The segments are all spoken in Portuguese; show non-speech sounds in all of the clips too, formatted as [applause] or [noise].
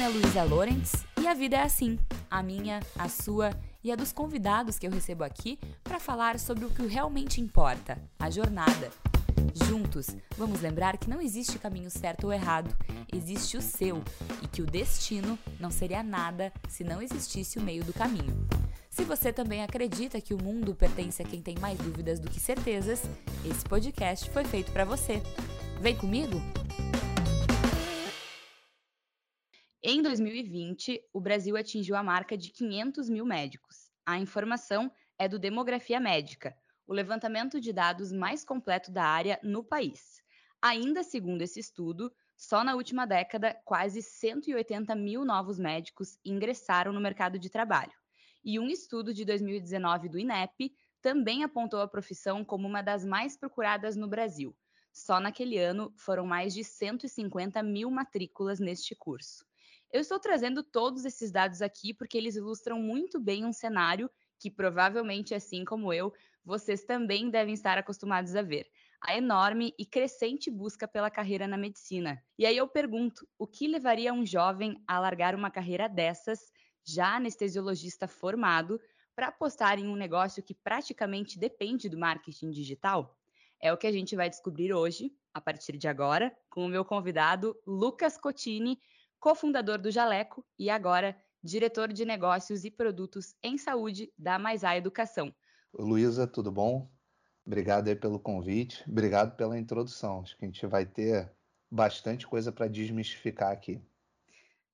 nome é Luísa Lorenz e a vida é assim, a minha, a sua e a dos convidados que eu recebo aqui para falar sobre o que realmente importa, a jornada. Juntos, vamos lembrar que não existe caminho certo ou errado, existe o seu e que o destino não seria nada se não existisse o meio do caminho. Se você também acredita que o mundo pertence a quem tem mais dúvidas do que certezas, esse podcast foi feito para você. Vem comigo? Em 2020, o Brasil atingiu a marca de 500 mil médicos. A informação é do Demografia Médica, o levantamento de dados mais completo da área no país. Ainda segundo esse estudo, só na última década, quase 180 mil novos médicos ingressaram no mercado de trabalho. E um estudo de 2019 do INEP também apontou a profissão como uma das mais procuradas no Brasil. Só naquele ano foram mais de 150 mil matrículas neste curso. Eu estou trazendo todos esses dados aqui porque eles ilustram muito bem um cenário que provavelmente, assim como eu, vocês também devem estar acostumados a ver. A enorme e crescente busca pela carreira na medicina. E aí eu pergunto: o que levaria um jovem a largar uma carreira dessas, já anestesiologista formado, para apostar em um negócio que praticamente depende do marketing digital? É o que a gente vai descobrir hoje, a partir de agora, com o meu convidado Lucas Cotini, cofundador do Jaleco e agora diretor de negócios e produtos em saúde da Maisá Educação. Luísa, tudo bom? Obrigado aí pelo convite, obrigado pela introdução. Acho que a gente vai ter bastante coisa para desmistificar aqui.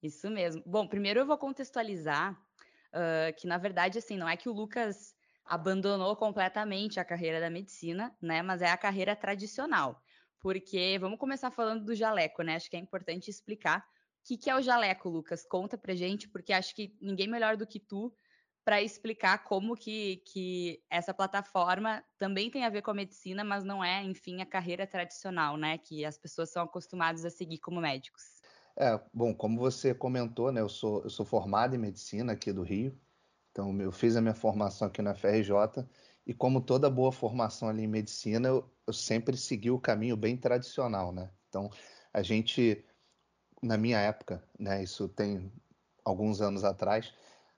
Isso mesmo. Bom, primeiro eu vou contextualizar uh, que, na verdade, assim, não é que o Lucas abandonou completamente a carreira da medicina, né? Mas é a carreira tradicional. Porque vamos começar falando do jaleco, né? Acho que é importante explicar que, que é o jaleco, Lucas? Conta pra gente, porque acho que ninguém melhor do que tu para explicar como que, que essa plataforma também tem a ver com a medicina, mas não é, enfim, a carreira tradicional, né? Que as pessoas são acostumadas a seguir como médicos. É, bom, como você comentou, né? Eu sou, eu sou formado em medicina aqui do Rio, então eu fiz a minha formação aqui na FRJ, e como toda boa formação ali em medicina, eu, eu sempre segui o caminho bem tradicional, né? Então a gente na minha época, né, isso tem alguns anos atrás,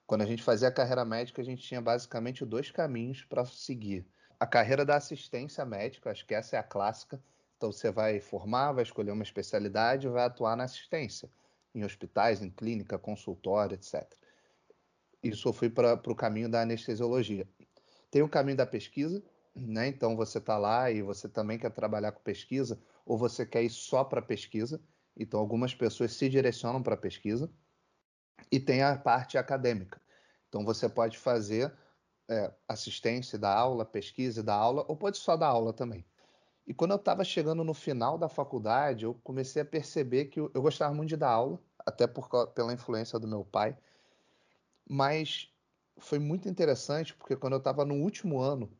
quando a gente fazia a carreira médica, a gente tinha basicamente dois caminhos para seguir. A carreira da assistência médica, acho que essa é a clássica. Então você vai formar, vai escolher uma especialidade e vai atuar na assistência, em hospitais, em clínica, consultório, etc. Isso eu fui para o caminho da anestesiologia. Tem o caminho da pesquisa, né? Então você está lá e você também quer trabalhar com pesquisa, ou você quer ir só para pesquisa. Então, algumas pessoas se direcionam para a pesquisa e tem a parte acadêmica. Então, você pode fazer é, assistência da aula, pesquisa da aula, ou pode só dar aula também. E quando eu estava chegando no final da faculdade, eu comecei a perceber que eu, eu gostava muito de dar aula, até por, pela influência do meu pai. Mas foi muito interessante, porque quando eu estava no último ano,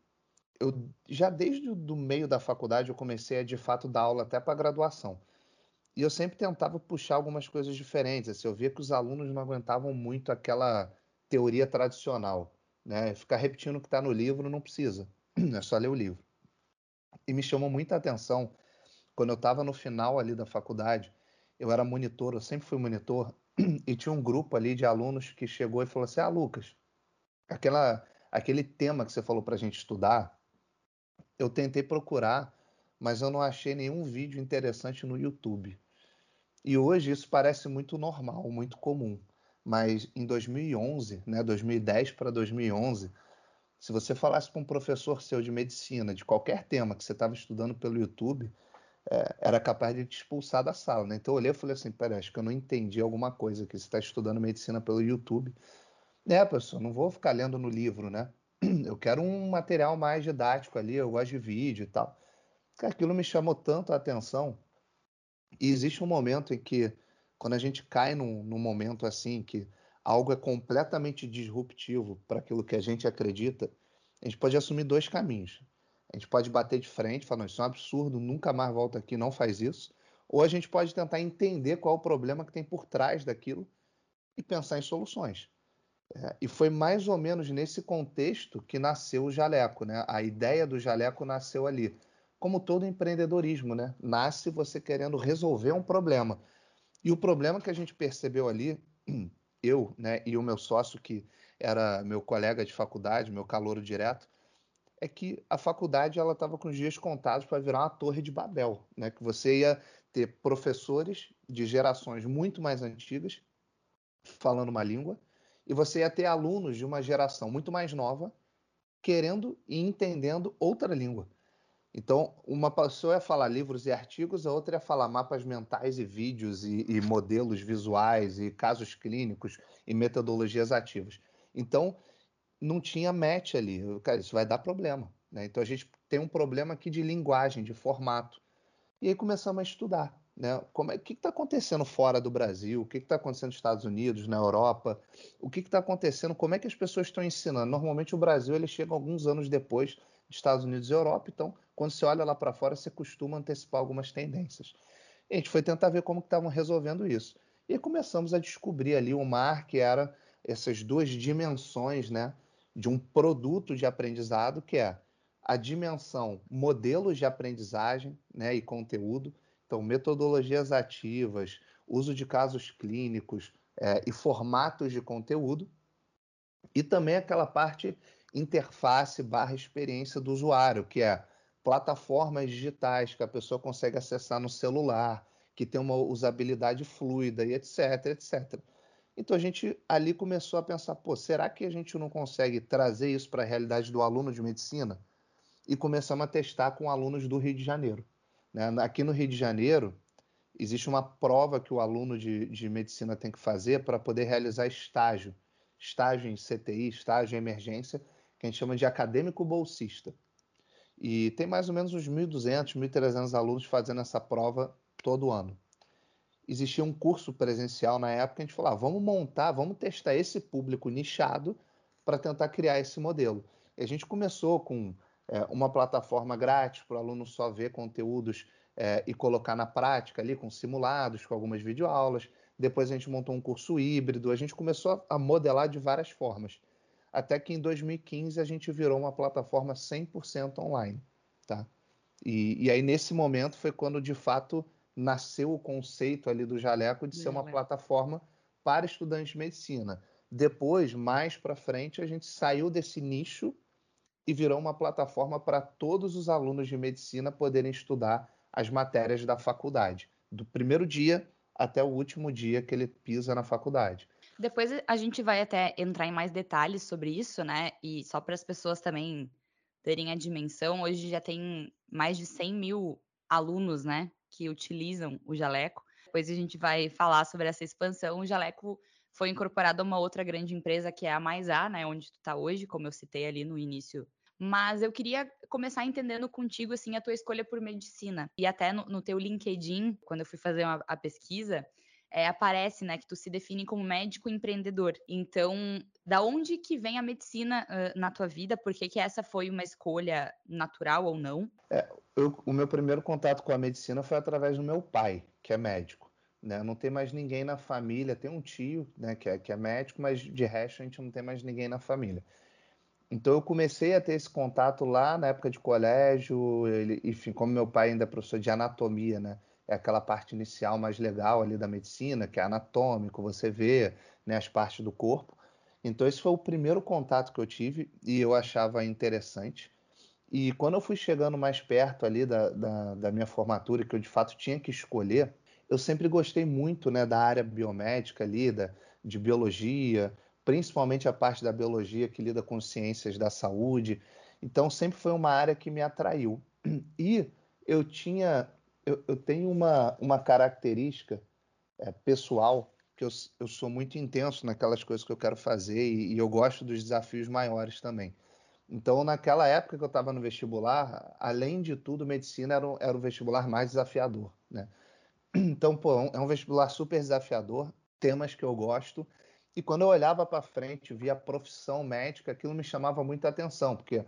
eu já desde o meio da faculdade eu comecei a de fato dar aula até para graduação. E eu sempre tentava puxar algumas coisas diferentes. Assim, eu via que os alunos não aguentavam muito aquela teoria tradicional. Né? Ficar repetindo o que está no livro não precisa, [clears throat] é só ler o livro. E me chamou muita atenção quando eu estava no final ali da faculdade. Eu era monitor, eu sempre fui monitor, [clears throat] e tinha um grupo ali de alunos que chegou e falou assim: Ah, Lucas, aquela, aquele tema que você falou para a gente estudar, eu tentei procurar mas eu não achei nenhum vídeo interessante no YouTube. E hoje isso parece muito normal, muito comum. Mas em 2011, né, 2010 para 2011, se você falasse com um professor seu de medicina, de qualquer tema que você estava estudando pelo YouTube, é, era capaz de te expulsar da sala. Né? Então eu olhei e falei assim: peraí, acho que eu não entendi alguma coisa que você está estudando medicina pelo YouTube. É, professor, não vou ficar lendo no livro, né? Eu quero um material mais didático ali, eu gosto de vídeo e tal aquilo me chamou tanto a atenção. E existe um momento em que, quando a gente cai num, num momento assim, que algo é completamente disruptivo para aquilo que a gente acredita, a gente pode assumir dois caminhos. A gente pode bater de frente, falando isso é um absurdo, nunca mais volta aqui, não faz isso. Ou a gente pode tentar entender qual é o problema que tem por trás daquilo e pensar em soluções. É, e foi mais ou menos nesse contexto que nasceu o Jaleco. Né? A ideia do Jaleco nasceu ali como todo empreendedorismo, né? Nasce você querendo resolver um problema. E o problema que a gente percebeu ali, [clears throat] eu né, e o meu sócio, que era meu colega de faculdade, meu calouro direto, é que a faculdade ela estava com os dias contados para virar uma torre de Babel, né? Que você ia ter professores de gerações muito mais antigas falando uma língua e você ia ter alunos de uma geração muito mais nova querendo e entendendo outra língua. Então, uma pessoa ia falar livros e artigos, a outra ia falar mapas mentais e vídeos e, e modelos visuais e casos clínicos e metodologias ativas. Então, não tinha match ali. Cara, isso vai dar problema. Né? Então a gente tem um problema aqui de linguagem, de formato. E aí começamos a estudar. Né? Como é, o que está acontecendo fora do Brasil? O que está acontecendo nos Estados Unidos, na Europa? O que está acontecendo? Como é que as pessoas estão ensinando? Normalmente o Brasil ele chega alguns anos depois dos Estados Unidos e Europa. Então, quando você olha lá para fora, você costuma antecipar algumas tendências. E a gente foi tentar ver como estavam resolvendo isso. E começamos a descobrir ali o mar que era essas duas dimensões, né? de um produto de aprendizado que é a dimensão modelos de aprendizagem né, e conteúdo, então metodologias ativas, uso de casos clínicos é, e formatos de conteúdo, e também aquela parte interface barra experiência do usuário, que é plataformas digitais que a pessoa consegue acessar no celular, que tem uma usabilidade fluida e etc, etc. Então a gente ali começou a pensar, pô, será que a gente não consegue trazer isso para a realidade do aluno de medicina? E começamos a testar com alunos do Rio de Janeiro. Né? Aqui no Rio de Janeiro, existe uma prova que o aluno de, de medicina tem que fazer para poder realizar estágio. Estágio em CTI, estágio em emergência, que a gente chama de acadêmico bolsista. E tem mais ou menos uns 1.200, 1.300 alunos fazendo essa prova todo ano existia um curso presencial na época, a gente falou, ah, vamos montar, vamos testar esse público nichado para tentar criar esse modelo. E a gente começou com é, uma plataforma grátis para o aluno só ver conteúdos é, e colocar na prática ali, com simulados, com algumas videoaulas. Depois a gente montou um curso híbrido, a gente começou a modelar de várias formas. Até que em 2015 a gente virou uma plataforma 100% online. Tá? E, e aí nesse momento foi quando de fato nasceu o conceito ali do Jaleco de ser uma plataforma para estudantes de medicina. Depois, mais para frente, a gente saiu desse nicho e virou uma plataforma para todos os alunos de medicina poderem estudar as matérias da faculdade, do primeiro dia até o último dia que ele pisa na faculdade. Depois a gente vai até entrar em mais detalhes sobre isso, né? E só para as pessoas também terem a dimensão, hoje já tem mais de 100 mil alunos, né? que utilizam o jaleco. Depois a gente vai falar sobre essa expansão. O jaleco foi incorporado a uma outra grande empresa que é a Mais A, né, onde tu está hoje, como eu citei ali no início. Mas eu queria começar entendendo contigo assim a tua escolha por medicina. E até no, no teu LinkedIn, quando eu fui fazer uma, a pesquisa, é, aparece, né, que tu se define como médico empreendedor. Então, da onde que vem a medicina uh, na tua vida? Por que, que essa foi uma escolha natural ou não? É, eu, o meu primeiro contato com a medicina foi através do meu pai, que é médico. Né? Não tem mais ninguém na família, tem um tio né, que, é, que é médico, mas de resto a gente não tem mais ninguém na família. Então eu comecei a ter esse contato lá na época de colégio, ele, enfim, como meu pai ainda é professor de anatomia, né? É aquela parte inicial mais legal ali da medicina, que é anatômico, você vê né, as partes do corpo. Então, esse foi o primeiro contato que eu tive e eu achava interessante. E quando eu fui chegando mais perto ali da, da, da minha formatura, que eu de fato tinha que escolher, eu sempre gostei muito né, da área biomédica ali, da, de biologia, principalmente a parte da biologia que lida com ciências da saúde. Então, sempre foi uma área que me atraiu. E eu tinha eu, eu tenho uma, uma característica é, pessoal que eu, eu sou muito intenso naquelas coisas que eu quero fazer e, e eu gosto dos desafios maiores também. Então, naquela época que eu estava no vestibular, além de tudo, medicina era era o vestibular mais desafiador, né? Então, pô, é um é vestibular super desafiador, temas que eu gosto. E quando eu olhava para frente, via a profissão médica, aquilo me chamava muita atenção, porque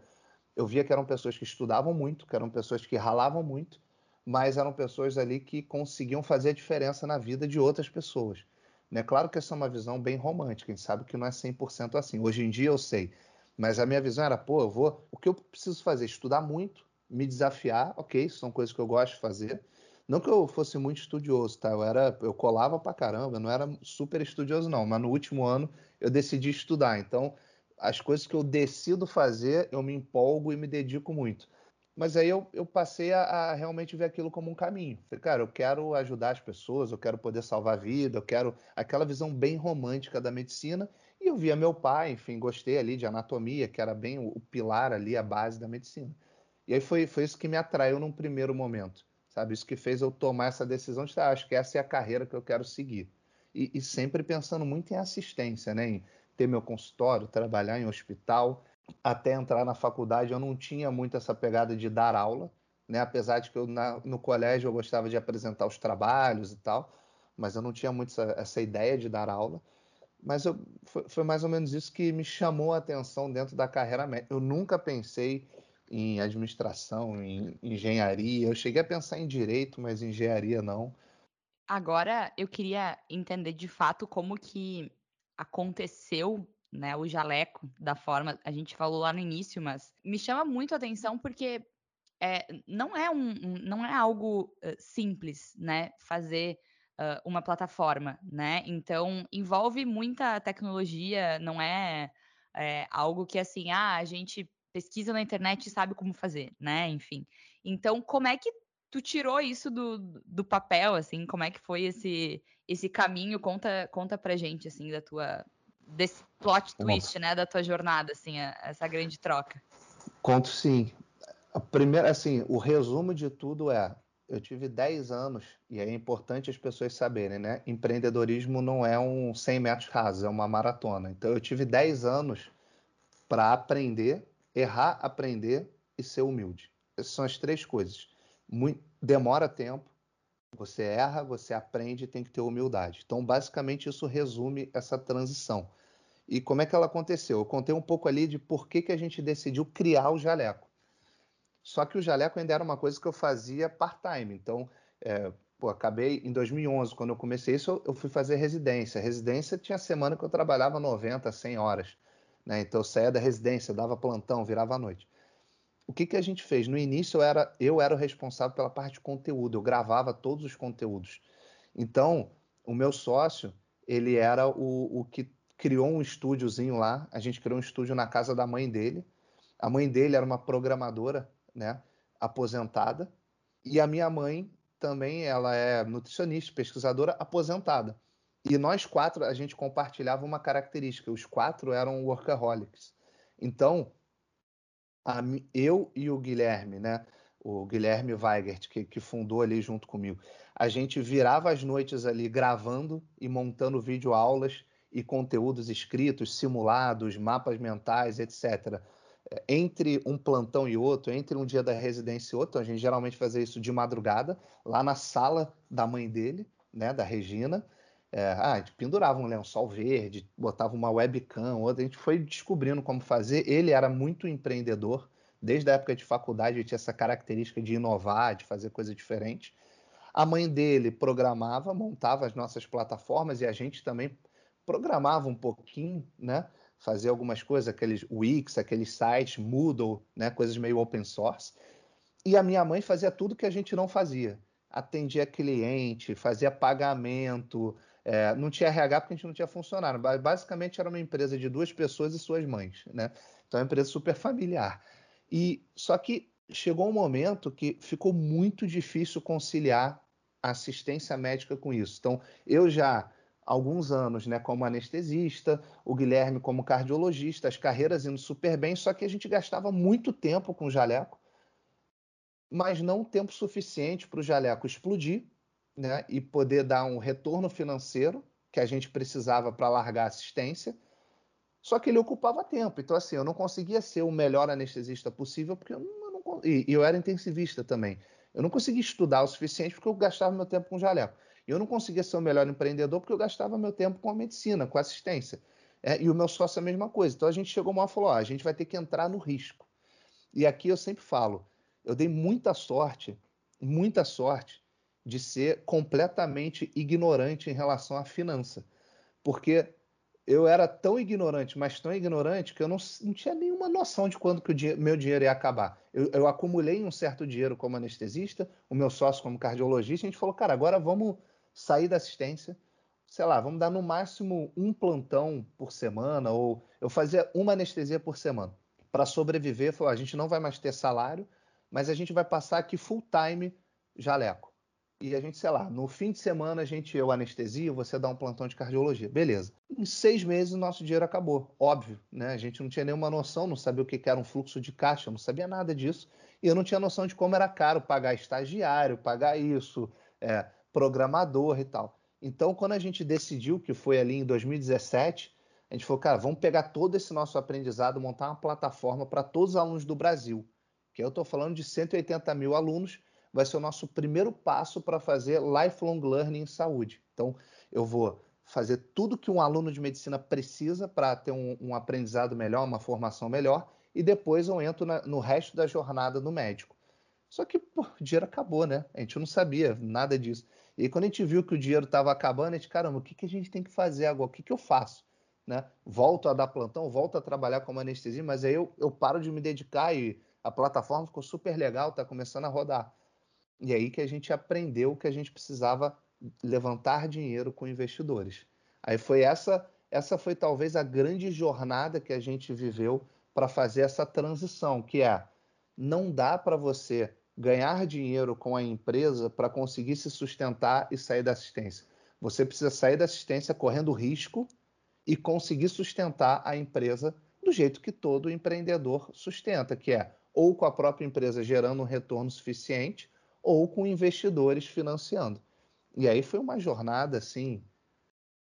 eu via que eram pessoas que estudavam muito, que eram pessoas que ralavam muito, mas eram pessoas ali que conseguiam fazer a diferença na vida de outras pessoas. Né? Claro que essa é uma visão bem romântica, a gente sabe que não é 100% assim. Hoje em dia eu sei, mas a minha visão era, pô, eu vou, o que eu preciso fazer? Estudar muito, me desafiar, ok, são coisas que eu gosto de fazer, Não que eu fosse muito estudioso, tá? Eu era, eu colava pra caramba, não era super estudioso não, mas no último ano eu decidi estudar. Então, as coisas que eu decido fazer, eu me empolgo e me dedico muito. Mas aí eu, eu passei a, a, realmente ver aquilo como um caminho. Falei, cara, eu quero ajudar as pessoas, eu quero poder salvar a vida, eu quero aquela visão bem romântica da medicina. E eu via meu pai, enfim, gostei ali de anatomia, que era bem o, o pilar ali, a base da medicina. E aí foi, foi isso que me atraiu num primeiro momento, sabe? Isso que fez eu tomar essa decisão de, ah, acho que essa é a carreira que eu quero seguir. E, e sempre pensando muito em assistência, né? Em ter meu consultório, trabalhar em hospital, até entrar na faculdade eu não tinha muito essa pegada de dar aula, né? Apesar de que eu na, no colégio eu gostava de apresentar os trabalhos e tal, mas eu não tinha muito essa, essa ideia de dar aula. Mas eu, foi, foi, mais ou menos isso que me chamou a atenção dentro da carreira médica. Eu nunca pensei em administração, em engenharia. Eu cheguei a pensar em direito, mas engenharia não. Agora eu queria entender de fato como que aconteceu né, o jaleco da forma, a gente falou lá no início, mas me chama muito a atenção porque é, não, é um, um, não é algo uh, simples, né, fazer uh, uma plataforma, né, então envolve muita tecnologia, não é, é, algo que assim, ah, a gente pesquisa na internet e sabe como fazer, né, enfim. Então, como é que tu tirou isso do, do papel, assim, como é que foi esse, esse caminho, conta, conta pra gente, assim, da tua, desse plot twist, né, da tua jornada, assim, essa grande troca? Conto sim. A primeira, assim, o resumo de tudo é, eu tive 10 anos, e é importante as pessoas saberem, né? Empreendedorismo não é um 100 metros rasos, é uma maratona. Então, eu tive 10 anos para aprender, errar, aprender e ser humilde. Essas são as três coisas. Muito, demora tempo, você erra, você aprende e tem que ter humildade. Então, basicamente, isso resume essa transição. E como é que ela aconteceu? Eu contei um pouco ali de por que, que a gente decidiu criar o jaleco. Só que o jaleco ainda era uma coisa que eu fazia part-time. Então, é, pô, acabei em 2011, quando eu comecei isso, eu fui fazer residência. Residência tinha semana que eu trabalhava 90, 100 horas. Né? Então, eu saía da residência, dava plantão, virava à noite. O que, que a gente fez? No início, eu era, eu era o responsável pela parte de conteúdo, eu gravava todos os conteúdos. Então, o meu sócio, ele era o, o que criou um estúdiozinho lá. A gente criou um estúdio na casa da mãe dele. A mãe dele era uma programadora, né, aposentada, e a minha mãe também, ela é nutricionista, pesquisadora aposentada. E nós quatro, a gente compartilhava uma característica, os quatro eram workaholics. Então, a, eu e o Guilherme, né, o Guilherme Weigert, que, que, fundou ali junto comigo, a gente virava as noites ali gravando e montando videoaulas e conteúdos escritos, simulados, mapas mentais, etc. Entre um plantão e outro, entre um dia da residência e outro, a gente geralmente fazia isso de madrugada, lá na sala da mãe dele, né, da Regina. É, ah, a gente pendurava um lençol verde, botava uma webcam, outra, a gente foi descobrindo como fazer. Ele era muito empreendedor, desde a época de faculdade ele tinha essa característica de inovar, de fazer coisa diferente. A mãe dele programava, montava as nossas plataformas e a gente também programava um pouquinho, né? Fazia algumas coisas, aqueles Wix, aqueles sites, Moodle, né? Coisas meio open source. E a minha mãe fazia tudo que a gente não fazia. Atendia cliente, fazia pagamento, é, não tinha RH porque a gente não tinha funcionário. Basicamente era uma empresa de duas pessoas e suas mães, né? Então é uma empresa super familiar. E só que chegou um momento que ficou muito difícil conciliar assistência médica com isso. Então eu já alguns anos, né, como anestesista, o Guilherme como cardiologista, as carreiras indo super bem, só que a gente gastava muito tempo com o jaleco, mas não tempo suficiente para o jaleco explodir, né, e poder dar um retorno financeiro que a gente precisava para largar a assistência. Só que ele ocupava tempo. Então, assim, eu não conseguia ser o melhor anestesista possível, porque eu não. Eu não e, eu era intensivista também. Eu não conseguia estudar o suficiente porque eu gastava meu tempo com jaleco. Eu não conseguia ser o melhor empreendedor porque eu gastava meu tempo com a medicina, com a assistência. É, e o meu sócio é a mesma coisa. Então a gente chegou uma e falou: ó, a gente vai ter que entrar no risco. E aqui eu sempre falo: eu dei muita sorte, muita sorte de ser completamente ignorante em relação à finança. Porque eu era tão ignorante, mas tão ignorante, que eu não, não tinha nenhuma noção de quando que o meu dinheiro ia acabar. Eu, eu, acumulei um certo dinheiro como anestesista, o meu sócio como cardiologista, a gente falou, cara, agora vamos sair da assistência, sei lá, vamos dar no máximo um plantão por semana, ou eu fazia uma anestesia por semana. Para sobreviver, falou, a gente não vai mais ter salário, mas a gente vai passar aqui full time jaleco e a gente, sei lá, no fim de semana a gente, eu anestesia, você dá um plantão de cardiologia. Beleza. Em seis meses o nosso dinheiro acabou. Óbvio, né? A gente não tinha nenhuma noção, não sabia o que era um fluxo de caixa, não sabia nada disso. E eu não tinha noção de como era caro pagar estagiário, pagar isso, é, programador e tal. Então, quando a gente decidiu, que foi ali em 2017, a gente falou, cara, vamos pegar todo esse nosso aprendizado, montar uma plataforma para todos os alunos do Brasil. Que eu estou falando de 180 mil alunos vai ser o nosso primeiro passo para fazer lifelong learning em saúde. Então, eu vou fazer tudo que um aluno de medicina precisa para ter um, um, aprendizado melhor, uma formação melhor, e depois eu entro na, no resto da jornada do médico. Só que pô, o dinheiro acabou, né? A gente não sabia nada disso. E aí, quando a gente viu que o dinheiro estava acabando, a gente, caramba, o que, que a gente tem que fazer agora? O que, que eu faço? Né? Volto a dar plantão, volto a trabalhar como anestesia, mas aí eu, eu paro de me dedicar e a plataforma ficou super legal, está começando a rodar. E aí que a gente aprendeu que a gente precisava levantar dinheiro com investidores. Aí foi essa, essa foi talvez a grande jornada que a gente viveu para fazer essa transição, que é não dá para você ganhar dinheiro com a empresa para conseguir se sustentar e sair da assistência. Você precisa sair da assistência correndo risco e conseguir sustentar a empresa do jeito que todo empreendedor sustenta, que é ou com a própria empresa gerando um retorno suficiente, ou com investidores financiando. E aí foi uma jornada assim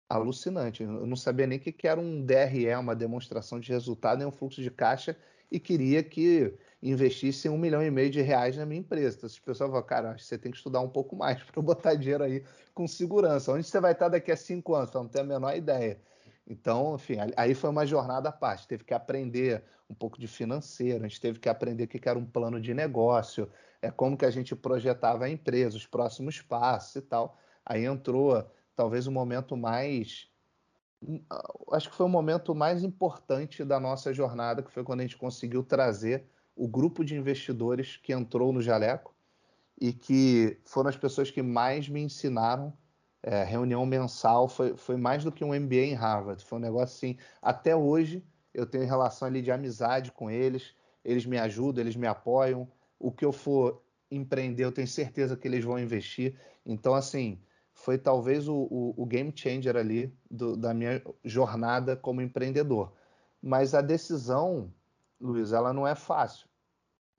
alucinante. Eu não sabia nem o que era um DRE, uma demonstração de resultado, nem um fluxo de caixa, e queria que investisse um milhão e meio de reais na minha empresa. Então, as pessoas falam, cara, você tem que estudar um pouco mais [laughs] para botar dinheiro aí com segurança. Onde você vai estar daqui a cinco anos? Eu não tenho a menor ideia. Então, enfim, aí foi uma jornada à parte. Teve que aprender um pouco de financeiro, a gente teve que aprender o que era um plano de negócio, é como que a gente projetava a empresa, os próximos passos e tal. Aí entrou talvez o momento mais acho que foi o momento mais importante da nossa jornada, que foi quando a gente conseguiu trazer o grupo de investidores que entrou no Jaleco e que foram as pessoas que mais me ensinaram. É, reunião mensal foi, foi mais do que um MBA em Harvard. Foi um negócio assim. Até hoje eu tenho relação ali de amizade com eles. Eles me ajudam, eles me apoiam o que eu for empreender, eu tenho certeza que eles vão investir. Então, assim, foi talvez o, o, o game changer ali do, da minha jornada como empreendedor. Mas a decisão, Luiz, ela não é fácil.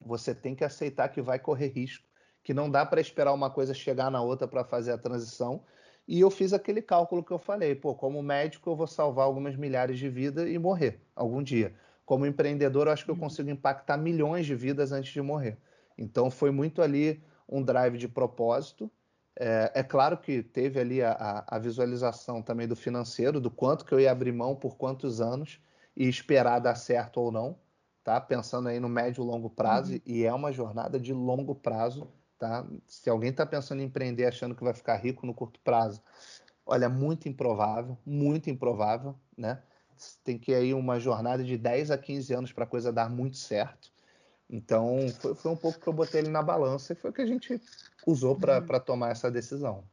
Você tem que aceitar que vai correr risco, que não dá para esperar uma coisa chegar na outra para fazer a transição. E eu fiz aquele cálculo que eu falei, pô, como médico eu vou salvar algumas milhares de vidas e morrer algum dia. Como empreendedor, eu acho que eu uhum. consigo impactar milhões de vidas antes de morrer. Então foi muito ali um drive de propósito. É, é claro que teve ali a, a, visualização também do financeiro, do quanto que eu ia abrir mão por quantos anos e esperar dar certo ou não, tá? Pensando aí no médio e longo prazo, uhum. e é uma jornada de longo prazo, tá? Se alguém está pensando em empreender achando que vai ficar rico no curto prazo, olha, muito improvável, muito improvável, né? Tem que ir aí uma jornada de 10 a 15 anos para a coisa dar muito certo. Então, foi, foi, um pouco que eu botei ele na balança e foi o que a gente usou para uhum. tomar essa decisão.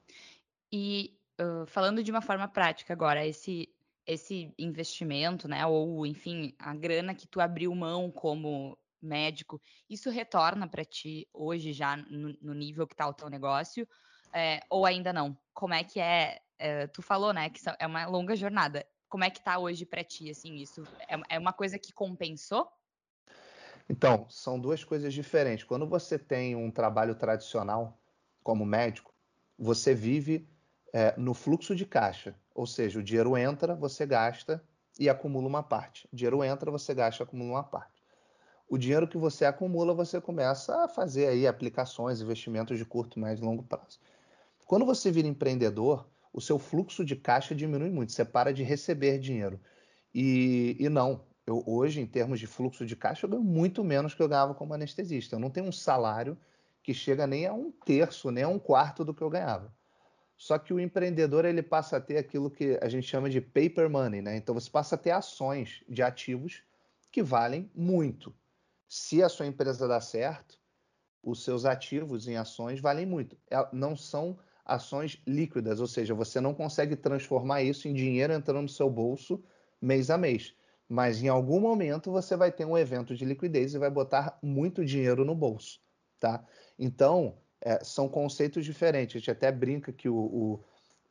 E uh, falando de uma forma prática agora, esse, esse investimento, né, ou enfim, a grana que tu abriu mão como médico, isso retorna para ti hoje já no, no, nível que está o teu negócio, é, ou ainda não? Como é que é, é? Tu falou, né, que é uma longa jornada. Como é que está hoje para ti, assim, isso? É, é uma coisa que compensou? Então, são duas coisas diferentes. Quando você tem um trabalho tradicional como médico, você vive é, no fluxo de caixa, ou seja, o dinheiro entra, você gasta e acumula uma parte. O dinheiro entra, você gasta acumula uma parte. O dinheiro que você acumula, você começa a fazer aí aplicações, investimentos de curto, médio e longo prazo. Quando você vira empreendedor, o seu fluxo de caixa diminui muito, você para de receber dinheiro. E, e não, eu hoje, em termos de fluxo de caixa, eu ganho muito menos que eu ganhava como anestesista. Eu não tenho um salário que chega nem a um terço, nem a um quarto do que eu ganhava. Só que o empreendedor ele passa a ter aquilo que a gente chama de paper money, né? Então você passa a ter ações de ativos que valem muito. Se a sua empresa dá certo, os seus ativos em ações valem muito. É, não são ações líquidas, ou seja, você não consegue transformar isso em dinheiro entrando no seu bolso mês a mês. Mas em algum momento você vai ter um evento de liquidez e vai botar muito dinheiro no bolso, tá? Então, é, são conceitos diferentes. A gente até brinca que o, o,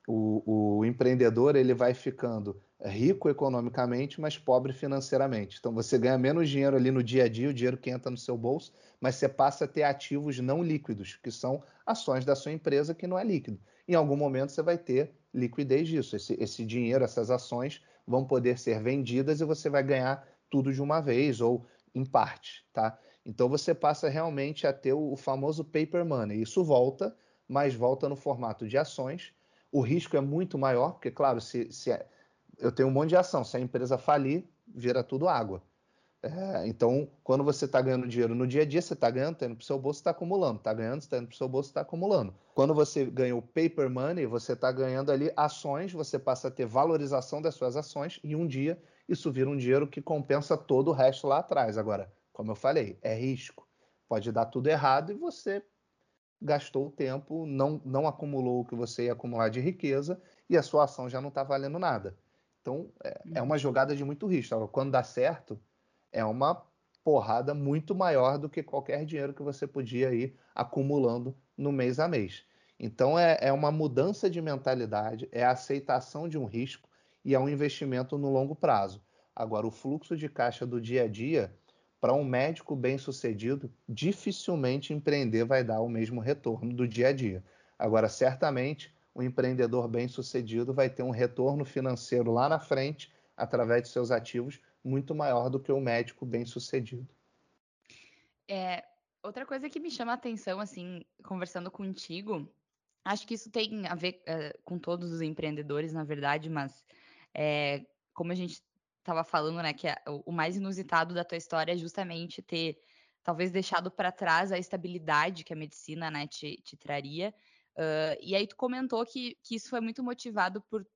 o, o, empreendedor ele vai ficando rico economicamente, mas pobre financeiramente. Então você ganha menos dinheiro ali no dia a dia, o dinheiro que entra no seu bolso, mas você passa a ter ativos não líquidos, que são ações da sua empresa que não é líquido. Em algum momento você vai ter liquidez disso. Esse, esse dinheiro, essas ações vão poder ser vendidas e você vai ganhar tudo de uma vez ou em parte, tá? Então você passa realmente a ter o famoso paper money. Isso volta, mas volta no formato de ações. O risco é muito maior, porque, claro, se, se é, eu tenho um monte de ação, se a empresa falir, vira tudo água. É, então, quando você está ganhando dinheiro no dia a dia, você está ganhando, está indo para o seu bolso, está acumulando. Está ganhando, está indo para o seu bolso, está acumulando. Quando você ganha o paper money, você está ganhando ali ações, você passa a ter valorização das suas ações e um dia isso vira um dinheiro que compensa todo o resto lá atrás. Agora, como eu falei, é risco. Pode dar tudo errado e você gastou o tempo, não, não acumulou o que você ia acumular de riqueza e a sua ação já não está valendo nada. Então, é, é, uma jogada de muito risco. Agora, quando dá certo, é uma porrada muito maior do que qualquer dinheiro que você podia ir acumulando no mês a mês. Então, é, é uma mudança de mentalidade, é a aceitação de um risco e é um investimento no longo prazo. Agora, o fluxo de caixa do dia a dia para um médico bem-sucedido, dificilmente empreender vai dar o mesmo retorno do dia a dia. Agora, certamente, o empreendedor bem-sucedido vai ter um retorno financeiro lá na frente, através de seus ativos, muito maior do que o médico bem-sucedido. É, outra coisa que me chama a atenção, assim, conversando contigo, acho que isso tem a ver é, com todos os empreendedores, na verdade, mas é, como a gente estava falando, né, que o mais inusitado da tua história é justamente ter talvez deixado para trás a estabilidade que a medicina, né, te, te traria. Uh, e aí tu comentou que, que isso foi muito motivado por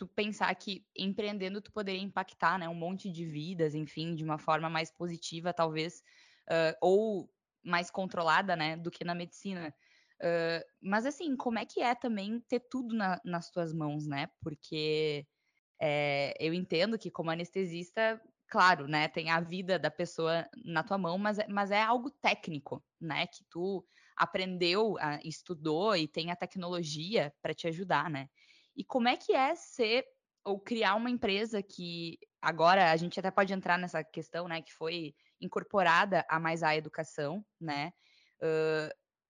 tu pensar que empreendendo tu poderia impactar, né, um monte de vidas, enfim, de uma forma mais positiva, talvez, uh, ou mais controlada, né, do que na medicina. Uh, mas assim, como é que é também ter tudo na, nas tuas mãos, né? Porque é, eu entendo que, como anestesista, claro, né, tem a vida da pessoa na tua mão, mas, é, mas é algo técnico, né, que tu aprendeu, estudou e tem a tecnologia para te ajudar, né? E como é que é ser ou criar uma empresa que agora a gente até pode entrar nessa questão, né, que foi incorporada a mais a educação, né? Uh,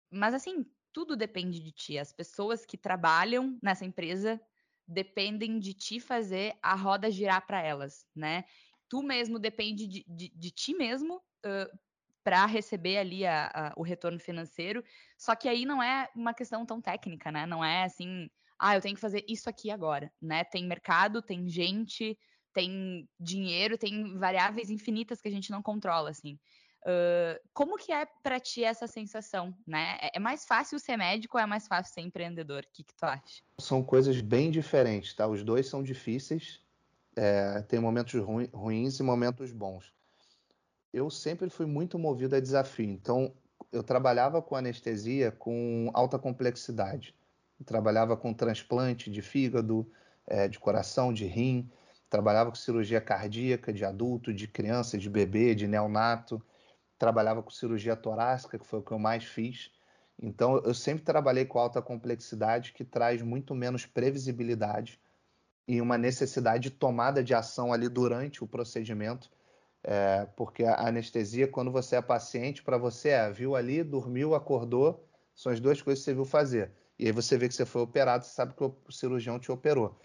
mas assim, tudo depende de ti. As pessoas que trabalham nessa empresa dependem de ti fazer a roda girar para elas, né? Tu mesmo depende de, de, de ti mesmo uh, para receber ali a, a, o retorno financeiro. Só que aí não é uma questão tão técnica, né? Não é assim, ah, eu tenho que fazer isso aqui agora, né? Tem mercado, tem gente, tem dinheiro, tem variáveis infinitas que a gente não controla, assim. Uh, como que é para ti essa sensação, né? É, é mais fácil ser médico ou é mais fácil ser empreendedor? O que, que tu acha? São coisas bem diferentes, tá? Os dois são difíceis, é, tem momentos ruins e momentos bons. Eu sempre fui muito movido a desafio, então eu trabalhava com anestesia com alta complexidade. Eu trabalhava com transplante de fígado, é, de coração, de rim, trabalhava com cirurgia cardíaca de adulto, de criança, de bebê, de neonato trabalhava com cirurgia torácica, que foi o que eu mais fiz. Então, eu sempre trabalhei com alta complexidade, que traz muito menos previsibilidade e uma necessidade de tomada de ação ali durante o procedimento. É, porque a anestesia, quando você é paciente, para você é, viu ali, dormiu, acordou, são as duas coisas que você viu fazer. E aí você vê que você foi operado, você sabe que o cirurgião te operou.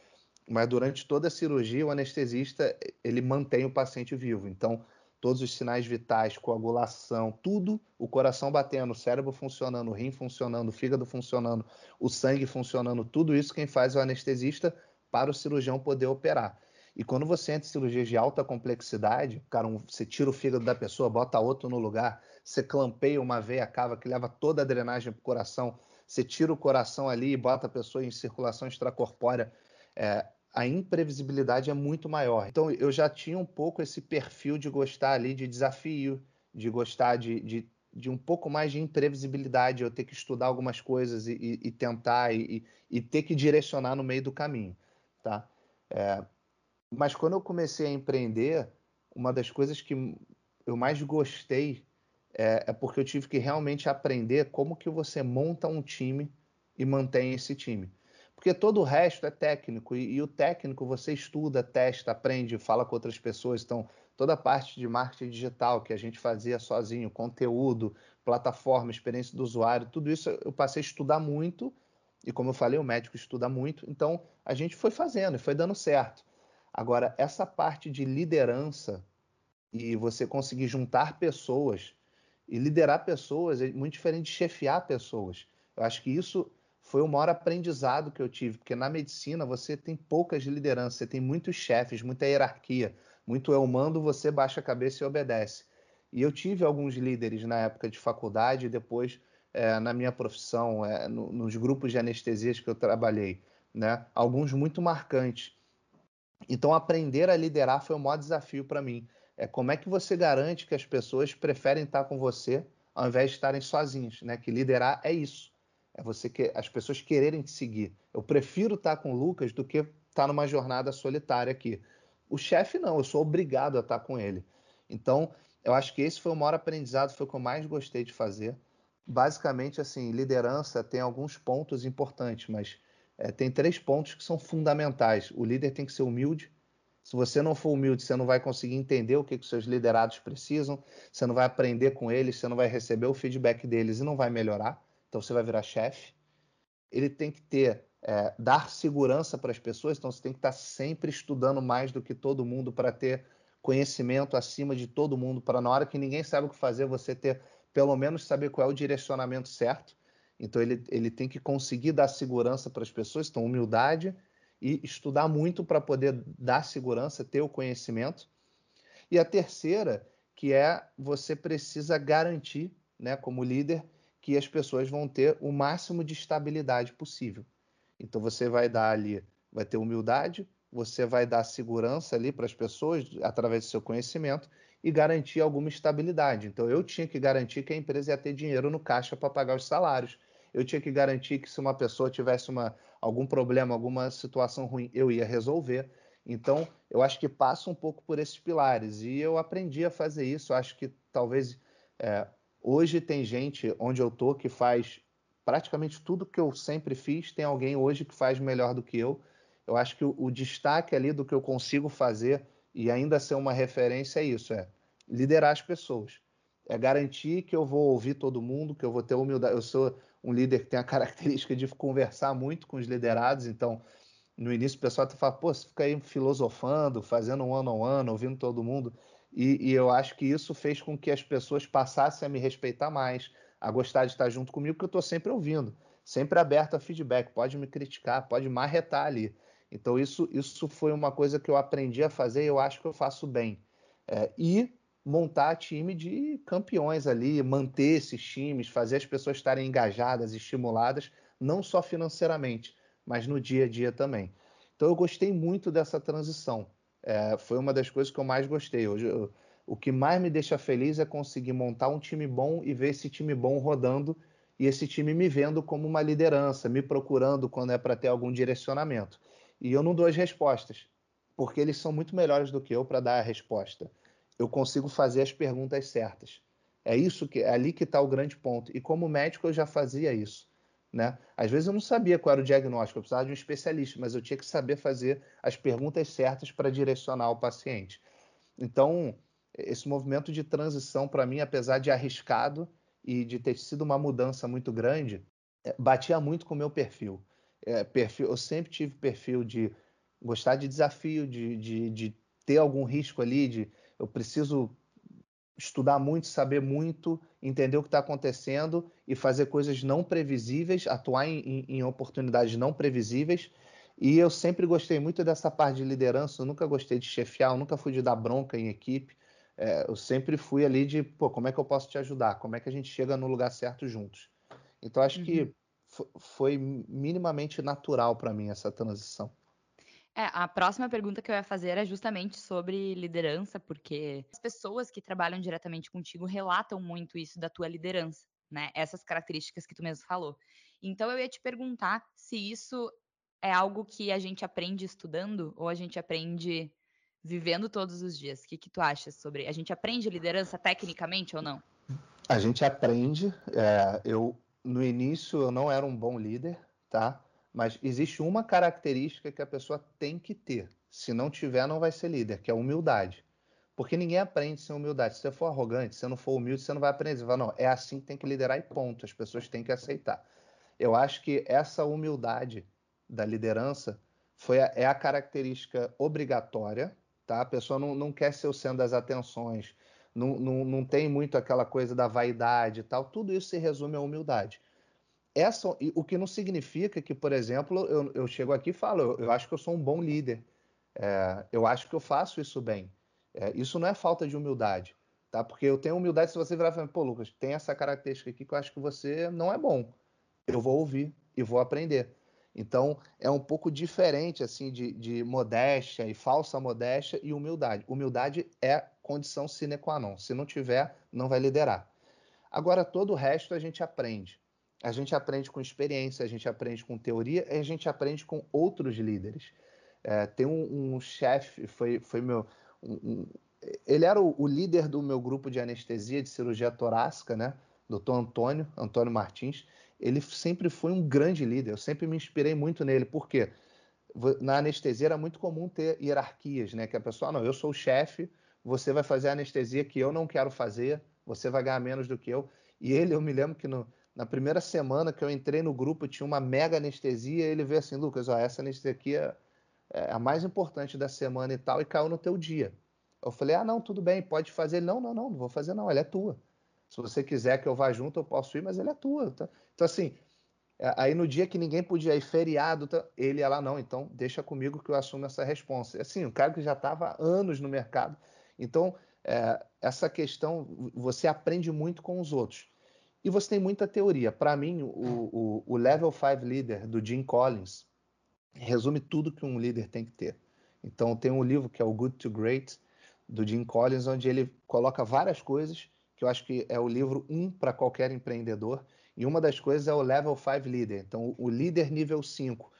Mas durante toda a cirurgia, o anestesista, ele mantém o paciente vivo. Então, todos os sinais vitais, coagulação, tudo, o coração batendo, o cérebro funcionando, o rim funcionando, o fígado funcionando, o sangue funcionando, tudo isso quem faz é o anestesista para o cirurgião poder operar. E quando você entra em cirurgias de alta complexidade, cara, um, você tira o fígado da pessoa, bota outro no lugar, você clampeia uma veia cava que leva toda a drenagem para o coração, você tira o coração ali e bota a pessoa em circulação extracorpórea, é, a imprevisibilidade é muito maior. Então eu já tinha um pouco esse perfil de gostar ali de desafio, de gostar de, de, de um pouco mais de imprevisibilidade, eu ter que estudar algumas coisas e, e, e tentar e, e, ter que direcionar no meio do caminho, tá? É, mas quando eu comecei a empreender, uma das coisas que eu mais gostei é, é, porque eu tive que realmente aprender como que você monta um time e mantém esse time. Porque todo o resto é técnico, e, e, o técnico você estuda, testa, aprende, fala com outras pessoas. Então, toda a parte de marketing digital que a gente fazia sozinho, conteúdo, plataforma, experiência do usuário, tudo isso eu passei a estudar muito. E como eu falei, o médico estuda muito. Então, a gente foi fazendo e foi dando certo. Agora, essa parte de liderança e você conseguir juntar pessoas e liderar pessoas é muito diferente de chefiar pessoas. Eu acho que isso foi o maior aprendizado que eu tive, porque na medicina você tem poucas lideranças, você tem muitos chefes, muita hierarquia, muito eu mando, você baixa a cabeça e obedece. E eu tive alguns líderes na época de faculdade e depois é, na minha profissão, é, no, nos grupos de anestesias que eu trabalhei, né? Alguns muito marcantes. Então aprender a liderar foi o maior desafio para mim. É como é que você garante que as pessoas preferem estar com você ao invés de estarem sozinhas, né? Que liderar é isso é você que as pessoas quererem te seguir. Eu prefiro estar com o Lucas do que estar numa jornada solitária aqui. O chefe não, eu sou obrigado a estar com ele. Então, eu acho que esse foi o maior aprendizado, foi o que eu mais gostei de fazer. Basicamente, assim, liderança tem alguns pontos importantes, mas é, tem três pontos que são fundamentais. O líder tem que ser humilde. Se você não for humilde, você não vai conseguir entender o que, que seus liderados precisam, você não vai aprender com eles, você não vai receber o feedback deles e não vai melhorar então você vai virar chefe. Ele tem que ter, é, dar segurança para as pessoas, então você tem que estar sempre estudando mais do que todo mundo para ter conhecimento acima de todo mundo, para na hora que ninguém sabe o que fazer, você ter pelo menos saber qual é o direcionamento certo. Então ele, ele tem que conseguir dar segurança para as pessoas, então humildade e estudar muito para poder dar segurança, ter o conhecimento. E a terceira, que é você precisa garantir, né, como líder, que as pessoas vão ter o máximo de estabilidade possível. Então você vai dar ali, vai ter humildade, você vai dar segurança ali para as pessoas através do seu conhecimento e garantir alguma estabilidade. Então eu tinha que garantir que a empresa ia ter dinheiro no caixa para pagar os salários. Eu tinha que garantir que se uma pessoa tivesse uma, algum problema, alguma situação ruim, eu ia resolver. Então, eu acho que passa um pouco por esses pilares. E eu aprendi a fazer isso. Acho que talvez é, Hoje tem gente onde eu tô que faz praticamente tudo que eu sempre fiz, tem alguém hoje que faz melhor do que eu. Eu acho que o, o destaque ali do que eu consigo fazer e ainda ser uma referência é isso, é liderar as pessoas. É garantir que eu vou ouvir todo mundo, que eu vou ter humildade. Eu sou um líder que tem a [laughs] característica de conversar muito com os liderados, então no início o pessoal até fala, pô, você fica aí filosofando, fazendo um ano um ano, ouvindo todo mundo. E, e, eu acho que isso fez com que as pessoas passassem a me respeitar mais, a gostar de estar junto comigo, que eu estou sempre ouvindo, sempre aberto a feedback. Pode me criticar, pode marretar ali. Então, isso, isso foi uma coisa que eu aprendi a fazer e eu acho que eu faço bem. É, e montar time de campeões ali, manter esses times, fazer as pessoas estarem engajadas, estimuladas, não só financeiramente, mas no dia a dia também. Então, eu gostei muito dessa transição. É, foi uma das coisas que eu mais gostei. Hoje, eu, o que mais me deixa feliz é conseguir montar um time bom e ver esse time bom rodando e esse time me vendo como uma liderança, me procurando quando é para ter algum direcionamento. E eu não dou as respostas, porque eles são muito melhores do que eu para dar a resposta. Eu consigo fazer as perguntas certas. É isso que é ali que está o grande ponto. E como médico eu já fazia isso. Né? Às vezes eu não sabia qual era o diagnóstico, eu precisava de um especialista, mas eu tinha que saber fazer as perguntas certas para direcionar o paciente. Então, esse movimento de transição, para mim, apesar de arriscado e de ter sido uma mudança muito grande, é, batia muito com o meu perfil. É, perfil. Eu sempre tive perfil de gostar de desafio, de, de, de ter algum risco ali, de eu preciso estudar muito, saber muito, entender o que está acontecendo e fazer coisas não previsíveis, atuar em, em, oportunidades não previsíveis. E eu sempre gostei muito dessa parte de liderança, eu nunca gostei de chefiar, eu nunca fui de dar bronca em equipe. É, eu sempre fui ali de, pô, como é que eu posso te ajudar? Como é que a gente chega no lugar certo juntos? Então, acho uhum. que foi minimamente natural para mim essa transição. É, a próxima pergunta que eu ia fazer era justamente sobre liderança, porque as pessoas que trabalham diretamente contigo relatam muito isso da tua liderança, né? Essas características que tu mesmo falou. Então eu ia te perguntar se isso é algo que a gente aprende estudando ou a gente aprende vivendo todos os dias. O que, que tu achas sobre? A gente aprende liderança tecnicamente ou não? A gente aprende. É, eu no início eu não era um bom líder, tá? Mas existe uma característica que a pessoa tem que ter. Se não tiver, não vai ser líder, que é a humildade. Porque ninguém aprende sem humildade. Se você for arrogante, se você não for humilde, você não vai aprender. Você vai, não, é assim que tem que liderar e ponto. As pessoas têm que aceitar. Eu acho que essa humildade da liderança foi a, é a característica obrigatória. Tá? A pessoa não, não quer ser o centro das atenções, não, não, não tem muito aquela coisa da vaidade e tal. Tudo isso se resume à humildade essa, o que não significa que, por exemplo, eu, eu chego aqui e falo, eu, eu, acho que eu sou um bom líder, é, eu acho que eu faço isso bem. É, isso não é falta de humildade, tá? Porque eu tenho humildade se você virar e falar, pô, Lucas, tem essa característica aqui que eu acho que você não é bom. Eu vou ouvir e vou aprender. Então, é um pouco diferente, assim, de, de modéstia e falsa modéstia e humildade. Humildade é condição sine qua non. Se não tiver, não vai liderar. Agora, todo o resto a gente aprende. A gente aprende com experiência, a gente aprende com teoria e a gente aprende com outros líderes. É, tem um, um chefe, foi, foi meu. Um, um, ele era o, o, líder do meu grupo de anestesia de cirurgia torácica, né? Doutor Antônio, Antônio Martins. Ele sempre foi um grande líder, eu sempre me inspirei muito nele, porque na anestesia era muito comum ter hierarquias, né? Que a pessoa, não, eu sou o chefe, você vai fazer a anestesia que eu não quero fazer, você vai ganhar menos do que eu. E ele, eu me lembro que no, na primeira semana que eu entrei no grupo, tinha uma mega anestesia. Ele veio assim: Lucas, ó, essa anestesia aqui é, é, a mais importante da semana e tal, e caiu no teu dia. Eu falei: ah, não, tudo bem, pode fazer. Não, não, não, não vou fazer, não, ela é tua. Se você quiser que eu vá junto, eu posso ir, mas ela é tua. Tá? Então, assim, é, aí no dia que ninguém podia ir, feriado, tá? ele ia lá, não, então deixa comigo que eu assumo essa responsa. Assim, um cara que já estava anos no mercado. Então, é, essa questão, você aprende muito com os outros. E você tem muita teoria. Para mim, o, o, o, Level 5 Leader do Jim Collins resume tudo que um líder tem que ter. Então, tem um livro que é o Good to Great, do Jim Collins, onde ele coloca várias coisas, que eu acho que é o livro 1 um para qualquer empreendedor. E uma das coisas é o Level 5 Leader. Então, o líder nível 5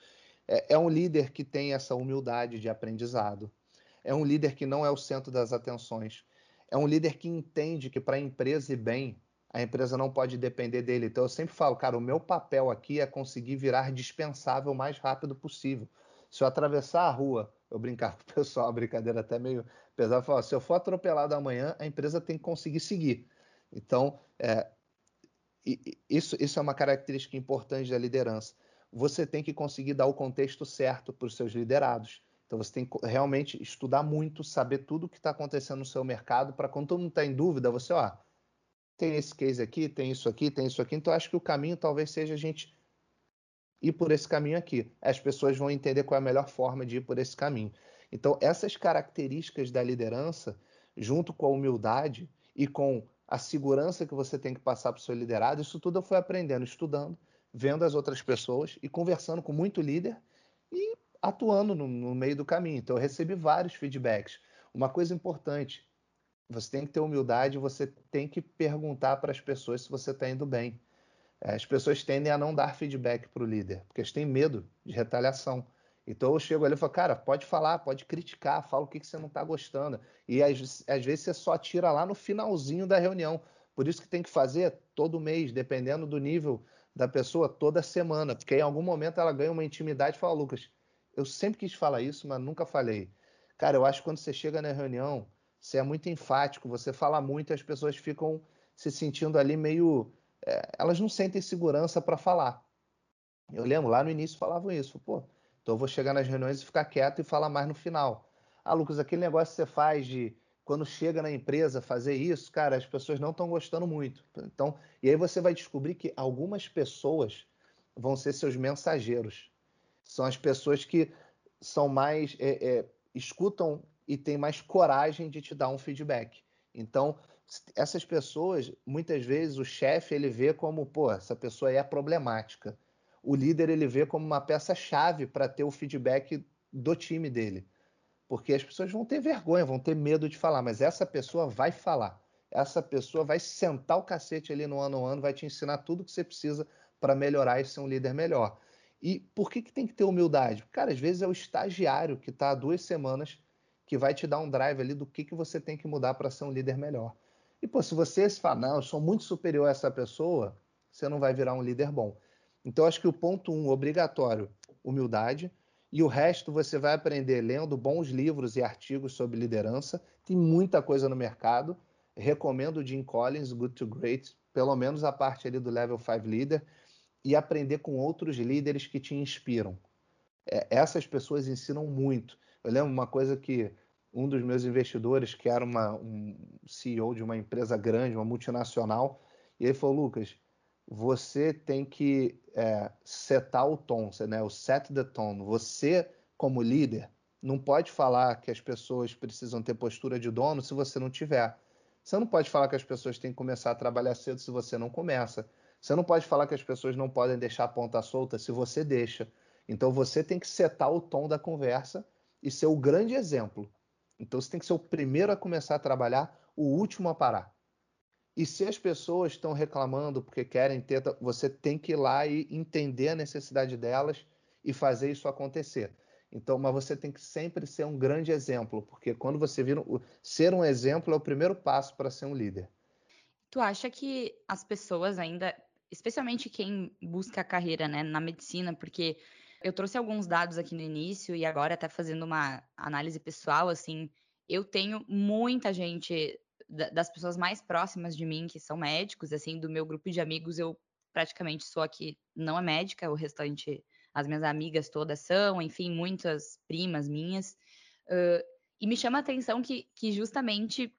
é, é um líder que tem essa humildade de aprendizado. É um líder que não é o centro das atenções. É um líder que entende que para a empresa ir bem, a empresa não pode depender dele. Então eu sempre falo, cara, o meu papel aqui é conseguir virar dispensável o mais rápido possível. Se eu atravessar a rua, eu brincar com o pessoal, brincadeira até meio pesada, falar, se eu for atropelado amanhã, a empresa tem que conseguir seguir. Então, é, isso, isso é uma característica importante da liderança. Você tem que conseguir dar o contexto certo para os seus liderados. Então você tem que realmente estudar muito, saber tudo o que está acontecendo no seu mercado, para quando todo mundo está em dúvida, você, ó, tem esse case aqui, tem isso aqui, tem isso aqui. Então, acho que o caminho talvez seja a gente ir por esse caminho aqui. As pessoas vão entender qual é a melhor forma de ir por esse caminho. Então, essas características da liderança, junto com a humildade e com a segurança que você tem que passar para o seu liderado, isso tudo eu fui aprendendo, estudando, vendo as outras pessoas e conversando com muito líder e atuando no, no meio do caminho. Então, eu recebi vários feedbacks. Uma coisa importante, você tem que ter humildade, você tem que perguntar para as pessoas se você está indo bem. É, as pessoas tendem a não dar feedback para o líder, porque eles têm medo de retaliação. Então eu chego ali e falo, cara, pode falar, pode criticar, fala o que, que você não está gostando. E às, às, vezes você só tira lá no finalzinho da reunião. Por isso que tem que fazer todo mês, dependendo do nível da pessoa, toda semana. Porque em algum momento ela ganha uma intimidade e fala, Lucas, eu sempre quis falar isso, mas nunca falei. Cara, eu acho que quando você chega na reunião, você é muito enfático, você fala muito e as pessoas ficam se sentindo ali meio. É, elas não sentem segurança para falar. Eu lembro, lá no início falavam isso, pô, então eu vou chegar nas reuniões e ficar quieto e falar mais no final. Ah, Lucas, aquele negócio que você faz de quando chega na empresa fazer isso, cara, as pessoas não estão gostando muito. Então, e aí você vai descobrir que algumas pessoas vão ser seus mensageiros. São as pessoas que são mais é, é, escutam e tem mais coragem de te dar um feedback. Então, essas pessoas, muitas vezes, o chefe ele vê como, pô, essa pessoa é problemática. o líder ele vê como uma peça-chave para ter o feedback do time dele. Porque as pessoas vão ter vergonha, vão ter medo de falar, mas essa pessoa vai falar. Essa pessoa vai sentar o cacete ali no ano a ano, vai te ensinar tudo que você precisa para melhorar e ser um líder melhor. E por que, que tem que ter humildade? Cara, às vezes é o estagiário que está há duas semanas que vai te dar um drive ali do que, que você tem que mudar para ser um líder melhor. E, pô, se você se fala, não, eu sou muito superior a essa pessoa, você não vai virar um líder bom. Então, acho que o ponto um, obrigatório, humildade. E o resto você vai aprender lendo bons livros e artigos sobre liderança. Tem muita coisa no mercado. Recomendo o Jim Collins, Good to Great, pelo menos a parte ali do Level 5 Leader, e aprender com outros líderes que te inspiram. É, essas pessoas ensinam muito. Eu lembro uma coisa que um dos meus investidores, que era uma, um CEO de uma empresa grande, uma multinacional, e ele falou, Lucas, você tem que é, setar o tom, né? o set the tone. Você, como líder, não pode falar que as pessoas precisam ter postura de dono se você não tiver. Você não pode falar que as pessoas têm que começar a trabalhar cedo se você não começa. Você não pode falar que as pessoas não podem deixar a ponta solta se você deixa. Então você tem que setar o tom da conversa e ser o grande exemplo. Então você tem que ser o primeiro a começar a trabalhar, o último a parar. E se as pessoas estão reclamando porque querem ter, você tem que ir lá e entender a necessidade delas e fazer isso acontecer. Então, mas você tem que sempre ser um grande exemplo, porque quando você vira ser um exemplo é o primeiro passo para ser um líder. Tu acha que as pessoas ainda, especialmente quem busca a carreira, né, na medicina, porque eu trouxe alguns dados aqui no início e agora até fazendo uma análise pessoal, assim, eu tenho muita gente das pessoas mais próximas de mim, que são médicos, assim, do meu grupo de amigos, eu praticamente sou aqui, não é médica, o restante, as minhas amigas todas são, enfim, muitas primas minhas. Uh, e me chama a atenção que, que justamente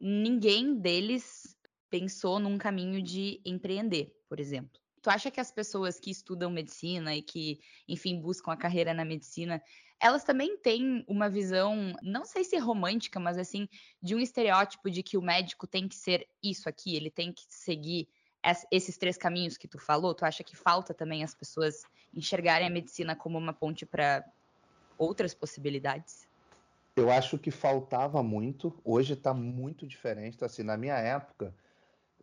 ninguém deles pensou num caminho de empreender, por exemplo. Tu acha que as pessoas que estudam medicina e que, enfim, buscam a carreira na medicina, elas também têm uma visão, não sei se romântica, mas assim, de um estereótipo de que o médico tem que ser isso aqui, ele tem que seguir esses três caminhos que tu falou? Tu acha que falta também as pessoas enxergarem a medicina como uma ponte para outras possibilidades? Eu acho que faltava muito. Hoje está muito diferente. Assim, na minha época,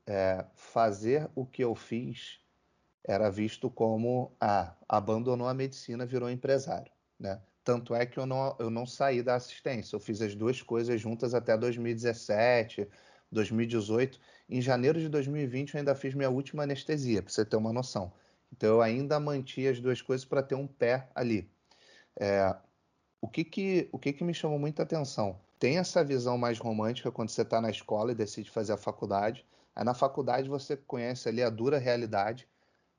é, fazer o que eu fiz era visto como ah, abandonou a medicina, virou empresário, né? Tanto é que eu não, eu não saí da assistência, eu fiz as duas coisas juntas até 2017, 2018. Em janeiro de 2020 eu ainda fiz minha última anestesia, para você ter uma noção. Então eu ainda mantinha as duas coisas para ter um pé ali. É, o que que, o que que me chamou muita atenção? Tem essa visão mais romântica quando você está na escola e decide fazer a faculdade. Aí na faculdade você conhece ali a dura realidade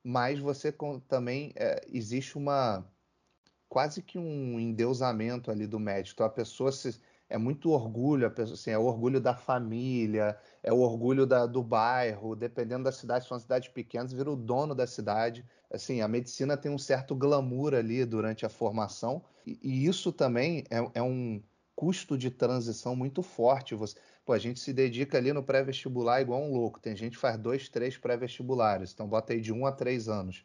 mas você também é, existe uma quase que um endeusamento ali do médico. Então a pessoa se, é muito orgulho, a pessoa, assim, é o orgulho da família, é o orgulho da, do bairro, dependendo da cidade, se são cidades pequenas, vira o dono da cidade. Assim, a medicina tem um certo glamour ali durante a formação, e, e isso também é, é, um custo de transição muito forte. Você, Pô, a gente se dedica ali no pré-vestibular igual um louco. Tem gente que faz dois, três pré-vestibulares. Então bota aí de um a três anos.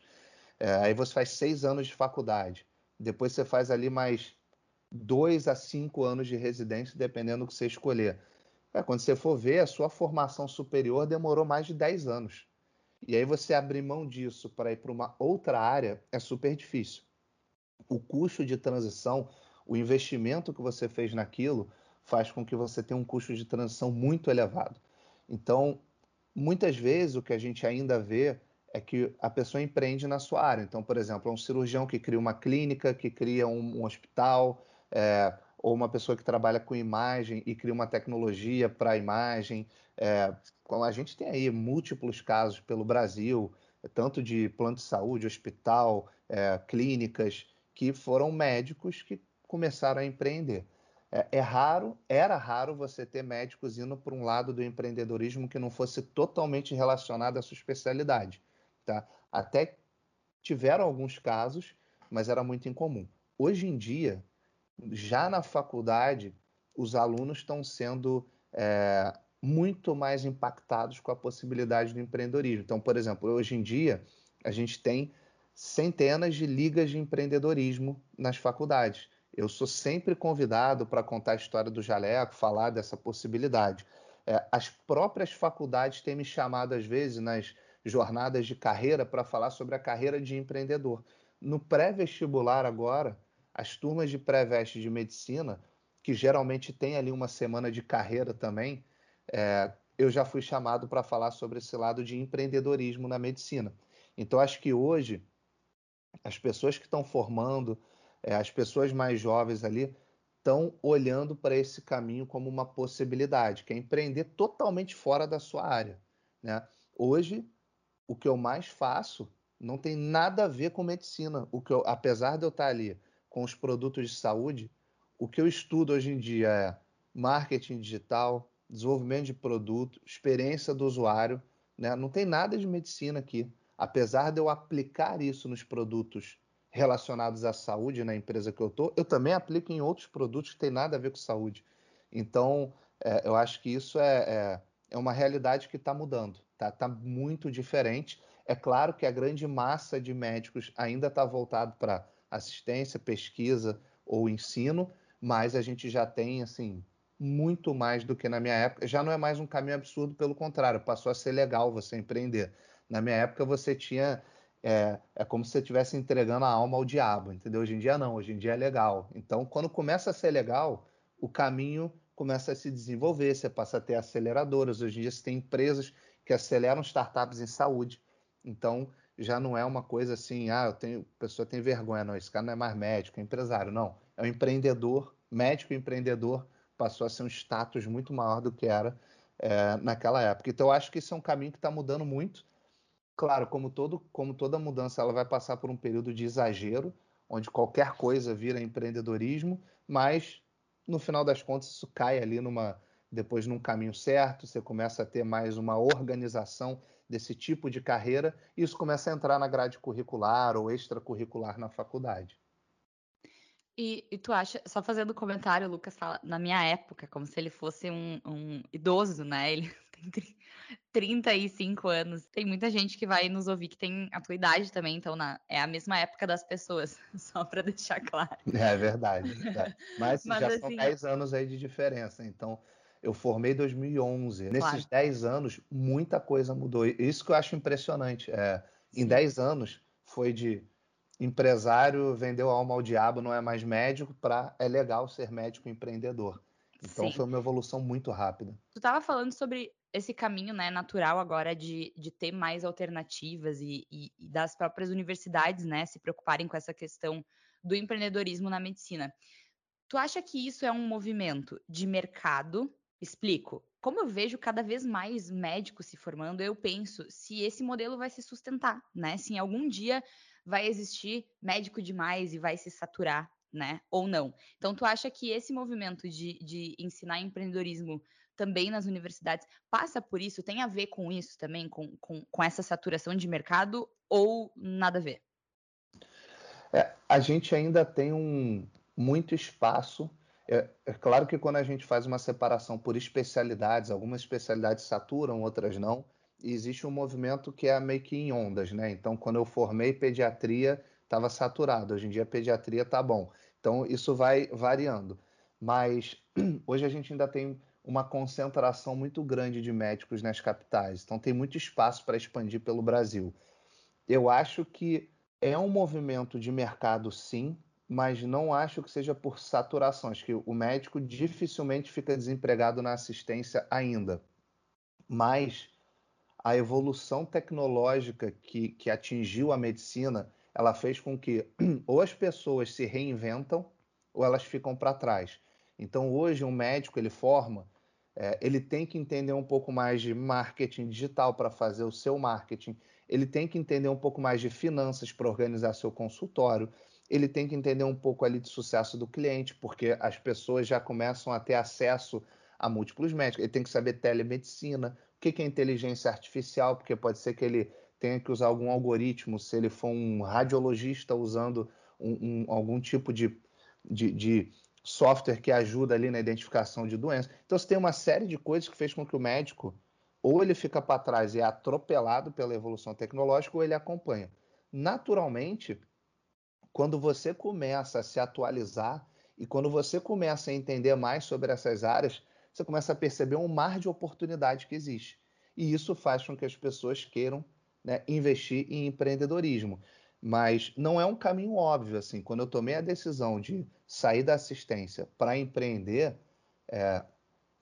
É, aí você faz seis anos de faculdade. Depois você faz ali mais dois a cinco anos de residência, dependendo do que você escolher. É, quando você for ver, a sua formação superior demorou mais de 10 anos. E aí você abrir mão disso para ir para uma outra área é super difícil. O custo de transição, o investimento que você fez naquilo, faz com que você tenha um custo de transição muito elevado. Então, muitas vezes o que a gente ainda vê é que a pessoa empreende na sua área. Então, por exemplo, é um cirurgião que cria uma clínica, que cria um, um hospital, é, ou uma pessoa que trabalha com imagem e cria uma tecnologia para imagem. É, a gente tem aí múltiplos casos pelo Brasil, tanto de plano de saúde, hospital, é, clínicas, que foram médicos que começaram a empreender. É, é, raro, era raro você ter médicos indo para um lado do empreendedorismo que não fosse totalmente relacionado à sua especialidade. Tá? Até tiveram alguns casos, mas era muito incomum. Hoje em dia, já na faculdade, os alunos estão sendo é, muito mais impactados com a possibilidade do empreendedorismo. Então, por exemplo, hoje em dia, a gente tem centenas de ligas de empreendedorismo nas faculdades. Eu sou sempre convidado para contar a história do Jaleco, falar dessa possibilidade. É, as próprias faculdades têm me chamado, às vezes, nas jornadas de carreira, para falar sobre a carreira de empreendedor. No pré-vestibular, agora, as turmas de pré-veste de medicina, que geralmente tem ali uma semana de carreira também, é, eu já fui chamado para falar sobre esse lado de empreendedorismo na medicina. Então, acho que hoje, as pessoas que estão formando, é, as pessoas mais jovens ali, estão olhando para esse caminho como uma possibilidade, que é empreender totalmente fora da sua área. Né? Hoje, o que eu mais faço não tem nada a ver com medicina. O que eu, apesar de eu estar ali com os produtos de saúde, o que eu estudo hoje em dia é marketing digital, desenvolvimento de produto, experiência do usuário. Né? Não tem nada de medicina aqui. Apesar de eu aplicar isso nos produtos relacionados à saúde na empresa que eu estou, eu também aplico em outros produtos que tem nada a ver com saúde. Então, é, eu acho que isso é, é, é uma realidade que está mudando, está tá muito diferente. É claro que a grande massa de médicos ainda está voltado para assistência, pesquisa ou ensino, mas a gente já tem assim muito mais do que na minha época. Já não é mais um caminho absurdo, pelo contrário, passou a ser legal você empreender. Na minha época você tinha é, é como se você estivesse entregando a alma ao diabo, entendeu? Hoje em dia não, hoje em dia é legal. Então, quando começa a ser legal, o caminho começa a se desenvolver, você passa a ter aceleradoras. Hoje em dia você tem empresas que aceleram startups em saúde. Então, já não é uma coisa assim, ah, eu tenho, a pessoa tem vergonha, não, esse cara não é mais médico, é empresário, não. É um empreendedor, médico empreendedor, passou a ser um status muito maior do que era é, naquela época. Então, eu acho que isso é um caminho que está mudando muito. Claro, como, todo, como toda mudança, ela vai passar por um período de exagero, onde qualquer coisa vira empreendedorismo, mas no final das contas isso cai ali numa depois num caminho certo, você começa a ter mais uma organização desse tipo de carreira, e isso começa a entrar na grade curricular ou extracurricular na faculdade. E, e, tu acha, só fazendo comentário, o Lucas fala, na minha época, como se ele fosse um, um idoso, né? Ele tem 35 [laughs] anos. Tem muita gente que vai nos ouvir que tem a tua idade também, então na, é a mesma época das pessoas, [laughs] só para deixar claro. [laughs] É verdade, é. Mas, Mas já assim, são 10 anos aí de diferença, então eu formei em 2011. Claro. Nesses 10 anos, muita coisa mudou. Isso que eu acho impressionante. É, em 10 anos, foi de empresário vendeu a alma ao diabo, não é mais médico, para é legal ser médico empreendedor. Então Sim. foi uma evolução muito rápida. Tu estava falando sobre esse caminho né, natural agora de, de ter mais alternativas e, e, e, das próprias universidades né, se preocuparem com essa questão do empreendedorismo na medicina. Tu acha que isso é um movimento de mercado? Explico. Como eu vejo cada vez mais médicos se formando, eu penso se esse modelo vai se sustentar, né? Se em algum dia vai existir médico demais e vai se saturar, né? Ou não. Então, tu acha que esse movimento de, de ensinar empreendedorismo também nas universidades passa por isso? Tem a ver com isso também, com, com, com essa saturação de mercado ou nada a ver? É, a gente ainda tem um muito espaço. É, é, claro que quando a gente faz uma separação por especialidades, algumas especialidades saturam, outras não e existe um movimento que é meio que em ondas, né? Então, quando eu formei pediatria, estava saturado. Hoje em dia, pediatria está bom. Então, isso vai variando. Mas [clears throat] hoje a gente ainda tem uma concentração muito grande de médicos nas capitais. Então, tem muito espaço para expandir pelo Brasil. Eu acho que é um movimento de mercado, sim, mas não acho que seja por saturação. Acho que o médico dificilmente fica desempregado na assistência ainda. Mas a evolução tecnológica que, que atingiu a medicina, ela fez com que [clears throat] ou as pessoas se reinventam ou elas ficam para trás. Então hoje um médico ele forma, é, ele tem que entender um pouco mais de marketing digital para fazer o seu marketing, ele tem que entender um pouco mais de finanças para organizar seu consultório, ele tem que entender um pouco ali de sucesso do cliente, porque as pessoas já começam a ter acesso a múltiplos médicos, ele tem que saber telemedicina, o que é inteligência artificial, porque pode ser que ele tenha que usar algum algoritmo, se ele for um radiologista usando um, um, algum tipo de, de, de, software que ajuda ali na identificação de doenças. Então, você tem uma série de coisas que fez com que o médico ou ele fica para trás e é atropelado pela evolução tecnológica ou ele acompanha. naturalmente, quando você começa a se atualizar e quando você começa a entender mais sobre essas áreas, você começa a perceber um mar de oportunidade que existe. E isso faz com que as pessoas queiram né, investir em empreendedorismo. Mas não é um caminho óbvio. assim. Quando eu tomei a decisão de sair da assistência para empreender, é,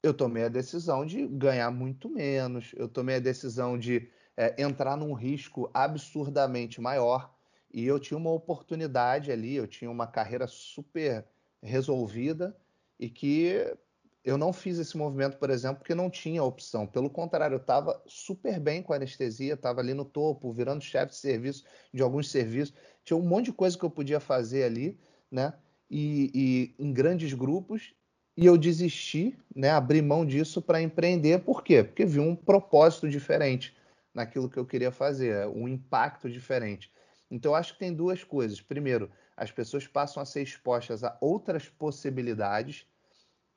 eu tomei a decisão de ganhar muito menos, eu tomei a decisão de é, entrar num risco absurdamente maior. E eu tinha uma oportunidade ali, eu tinha uma carreira super resolvida e que eu não fiz esse movimento, por exemplo, porque não tinha opção. Pelo contrário, eu estava super bem com a anestesia, estava ali no topo, virando chefe de serviço de alguns serviços. Tinha um monte de coisa que eu podia fazer ali, né? E, e em grandes grupos. E eu desisti, né? Abri mão disso para empreender. Por quê? Porque vi um propósito diferente naquilo que eu queria fazer, um impacto diferente. Então, eu acho que tem duas coisas. Primeiro, as pessoas passam a ser expostas a outras possibilidades.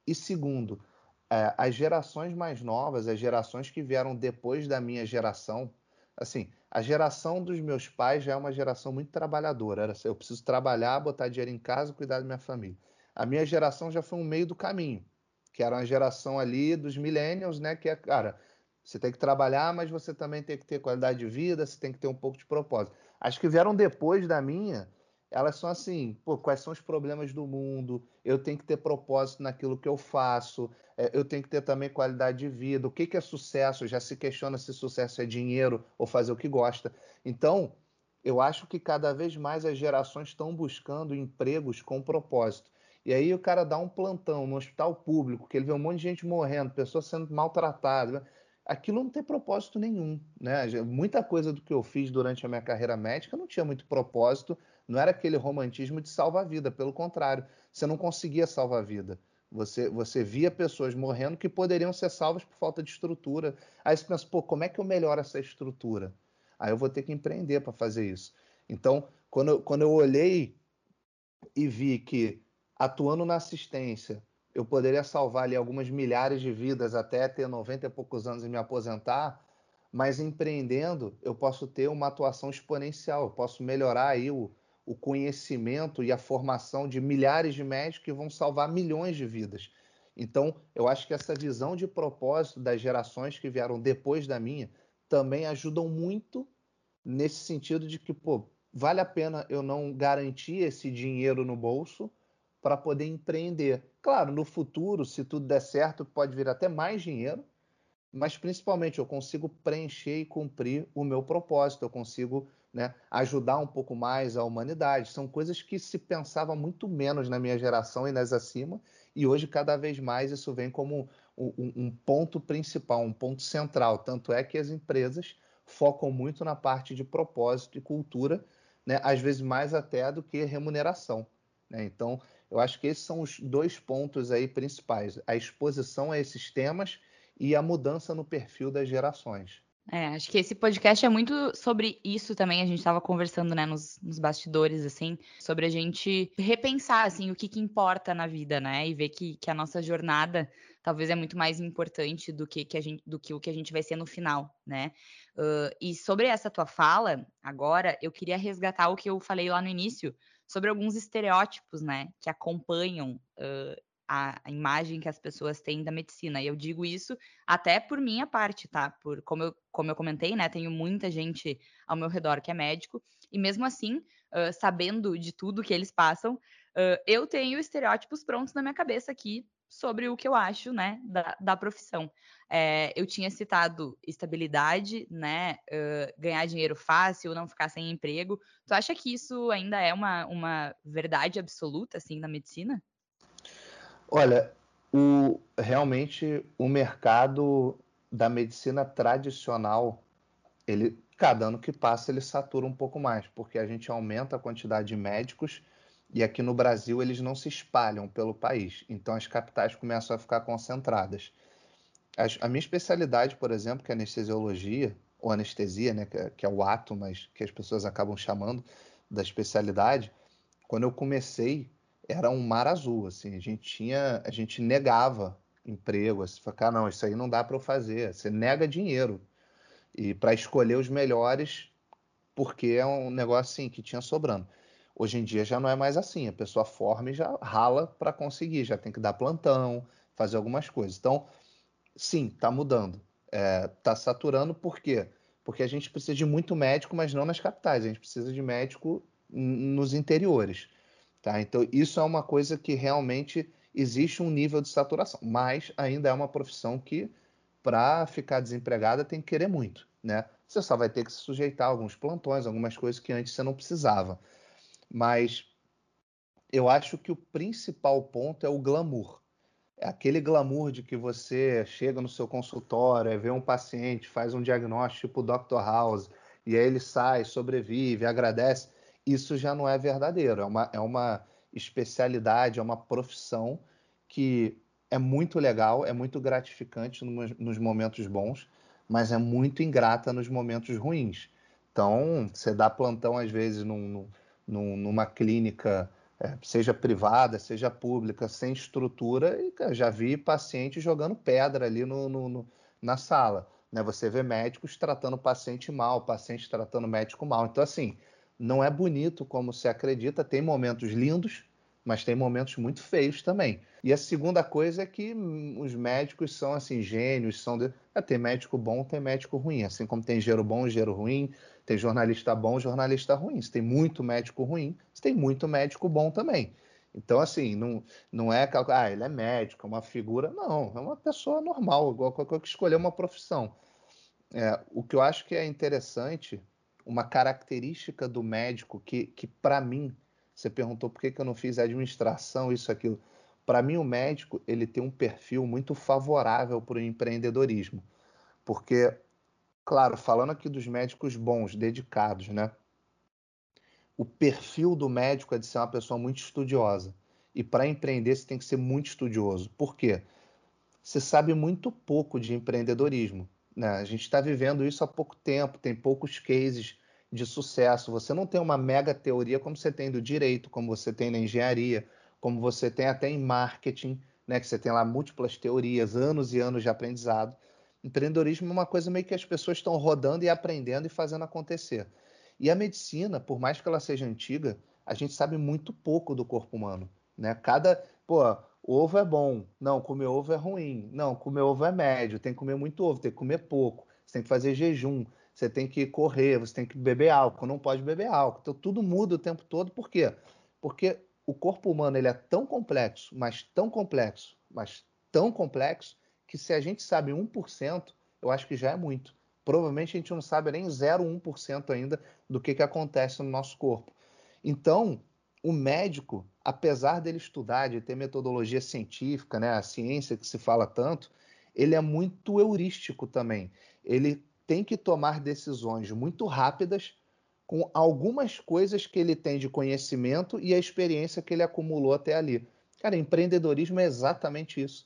E segundo, é, as gerações mais novas, as gerações que vieram depois da minha geração, assim, a geração dos meus pais já é uma geração muito trabalhadora. Era, eu preciso trabalhar, botar dinheiro em casa, cuidar da minha família. A minha geração já foi um meio do caminho, que era uma geração ali dos millennials, né? Que é, cara, você tem que trabalhar, mas você também tem que ter qualidade de vida, você tem que ter um pouco de propósito. As que vieram depois da minha, elas são assim, pô, quais são os problemas do mundo? Eu tenho que ter propósito naquilo que eu faço, é, eu tenho que ter também qualidade de vida. O que, que é sucesso? Já se questiona se sucesso é dinheiro ou fazer o que gosta. Então, eu acho que cada vez mais as gerações estão buscando empregos com propósito. E aí o cara dá um plantão no hospital público, que ele vê um monte de gente morrendo, pessoas sendo maltratadas aquilo não tem propósito nenhum, né? Muita coisa do que eu fiz durante a minha carreira médica não tinha muito propósito, não era aquele romantismo de salvar a vida, pelo contrário, você não conseguia salvar a vida. Você, você via pessoas morrendo que poderiam ser salvas por falta de estrutura. Aí você pensa, pô, como é que eu melhoro essa estrutura? Aí eu vou ter que empreender para fazer isso. Então, quando eu, quando eu olhei e vi que atuando na assistência, eu poderia salvar ali algumas milhares de vidas até ter 90 e poucos anos e me aposentar, mas empreendendo eu posso ter uma atuação exponencial, eu posso melhorar aí o, o conhecimento e a formação de milhares de médicos que vão salvar milhões de vidas. Então, eu acho que essa visão de propósito das gerações que vieram depois da minha também ajudam muito nesse sentido de que, pô, vale a pena eu não garantir esse dinheiro no bolso para poder empreender. Claro, no futuro, se tudo der certo, pode vir até mais dinheiro, mas principalmente eu consigo preencher e cumprir o meu propósito, eu consigo né, ajudar um pouco mais a humanidade. São coisas que se pensava muito menos na minha geração e nas acima, e hoje cada vez mais isso vem como um, um ponto principal, um ponto central. Tanto é que as empresas focam muito na parte de propósito e cultura, né, às vezes mais até do que remuneração. Né? Então, eu acho que esses são os dois pontos aí principais: a exposição a esses temas e a mudança no perfil das gerações. É, acho que esse podcast é muito sobre isso também. A gente estava conversando, né, nos, nos, bastidores, assim, sobre a gente repensar, assim, o que, que importa na vida, né, e ver que, que a nossa jornada talvez é muito mais importante do que, que a gente, do que o que a gente vai ser no final, né. Uh, e sobre essa tua fala, agora, eu queria resgatar o que eu falei lá no início sobre alguns estereótipos, né, que acompanham a, imagem que as pessoas têm da medicina. E eu digo isso até por minha parte, tá? Por como eu, como eu comentei, né, tenho muita gente ao meu redor que é médico e mesmo assim, uh, sabendo de tudo que eles passam, uh, eu tenho estereótipos prontos na minha cabeça aqui sobre o que eu acho, né, da, da profissão. É, eu tinha citado estabilidade, né, uh, ganhar dinheiro fácil, não ficar sem emprego. Tu acha que isso ainda é uma, uma verdade absoluta, assim, na medicina? Olha, o, realmente o mercado da medicina tradicional, ele cada ano que passa ele satura um pouco mais, porque a gente aumenta a quantidade de médicos e aqui no Brasil eles não se espalham pelo país, então as capitais começam a ficar concentradas. A minha especialidade, por exemplo, que é anestesiologia, ou anestesia, né, é, que é o ato, mas que as pessoas acabam chamando da especialidade, quando eu comecei, era um mar azul, assim, a gente tinha, a gente negava emprego, assim, falava, não, isso aí não dá para eu fazer, você nega dinheiro. E para escolher os melhores, porque é um negócio assim que tinha sobrando. Hoje em dia já não é mais assim, a pessoa forma e já rala para conseguir, já tem que dar plantão, fazer algumas coisas. Então, sim, está mudando. Está é, tá saturando por quê? Porque a gente precisa de muito médico, mas não nas capitais, a gente precisa de médico nos interiores. Tá? Então, isso é uma coisa que realmente existe um nível de saturação, mas ainda é uma profissão que, para ficar desempregada, tem que querer muito. Né? Você só vai ter que se sujeitar a alguns plantões, algumas coisas que antes você não precisava. Mas eu acho que o principal ponto é o glamour. É aquele glamour de que você chega no seu consultório, vê um paciente, faz um diagnóstico tipo Dr. House, e aí ele sai, sobrevive, agradece. Isso já não é verdadeiro. É uma, é uma especialidade, é uma profissão que é muito legal, é muito gratificante nos, momentos bons, mas é muito ingrata nos momentos ruins. Então, você dá plantão, às vezes, num, num, numa clínica, é, seja privada, seja pública, sem estrutura, e já vi paciente jogando pedra ali no, no, no, na sala. Né? Você vê médicos tratando paciente mal, paciente tratando médico mal. Então, assim, não é bonito como se acredita, tem momentos lindos, mas tem momentos muito feios também. E a segunda coisa é que os médicos são assim gênios, são de... é, tem médico bom, tem médico ruim, assim como tem engenheiro bom, engenheiro ruim, tem jornalista bom, jornalista ruim. Se tem muito médico ruim, se tem muito médico bom também. Então, assim, não, não é ah, ele é médico, é uma figura. Não, é uma pessoa normal, igual qualquer que escolher uma profissão. É, o que eu acho que é interessante, uma característica do médico que, que para mim, você perguntou por que, que eu não fiz administração, isso, aquilo. Para mim, o médico ele tem um perfil muito favorável para o empreendedorismo. Porque, claro, falando aqui dos médicos bons, dedicados, né? O perfil do médico é de ser uma pessoa muito estudiosa. E para empreender, você tem que ser muito estudioso. Por quê? Você sabe muito pouco de empreendedorismo. Né? A gente está vivendo isso há pouco tempo, tem poucos cases de sucesso. Você não tem uma mega teoria como você tem do direito, como você tem na engenharia, como você tem até em marketing, né, que você tem lá múltiplas teorias, anos e anos de aprendizado. Empreendedorismo é uma coisa meio que as pessoas estão rodando e aprendendo e fazendo acontecer. E a medicina, por mais que ela seja antiga, a gente sabe muito pouco do corpo humano, né? Cada, pô, ovo é bom, não, comer ovo é ruim, não, comer ovo é médio, tem que comer muito ovo, tem que comer pouco, você tem que fazer jejum, você tem que correr, você tem que beber álcool, não pode beber álcool. Então tudo muda o tempo todo, por quê? Porque o corpo humano ele é tão complexo, mas tão complexo, mas tão complexo, que se a gente sabe 1%, eu acho que já é muito. Provavelmente a gente não sabe nem 0,1% ainda do que, que acontece no nosso corpo. Então, o médico, apesar dele estudar, de ter metodologia científica, né, a ciência que se fala tanto, ele é muito heurístico também. Ele tem que tomar decisões muito rápidas com algumas coisas que ele tem de conhecimento e a experiência que ele acumulou até ali. Cara, empreendedorismo é exatamente isso.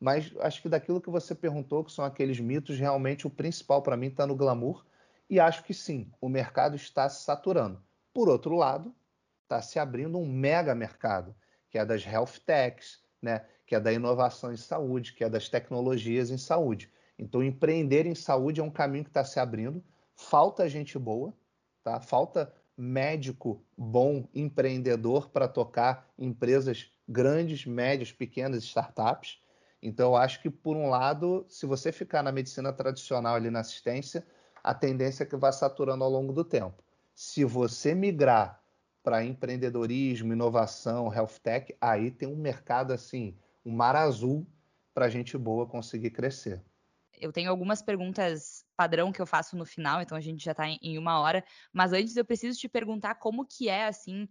Mas acho que daquilo que você perguntou, que são aqueles mitos, realmente o principal para mim está no glamour. E acho que sim, o mercado está se saturando. Por outro lado, está se abrindo um mega mercado, que é das health techs, né? que é da inovação em saúde, que é das tecnologias em saúde. Então, empreender em saúde é um caminho que está se abrindo. Falta gente boa, tá? Falta médico bom, empreendedor para tocar empresas grandes, médias, pequenas, startups. Então, eu acho que, por um lado, se você ficar na medicina tradicional ali na assistência, a tendência é que vá saturando ao longo do tempo. Se você migrar para empreendedorismo, inovação, health tech, aí tem um mercado assim, um mar azul para gente boa conseguir crescer eu tenho algumas perguntas padrão que eu faço no final, então a gente já está em, uma hora. Mas antes eu preciso te perguntar como que é assim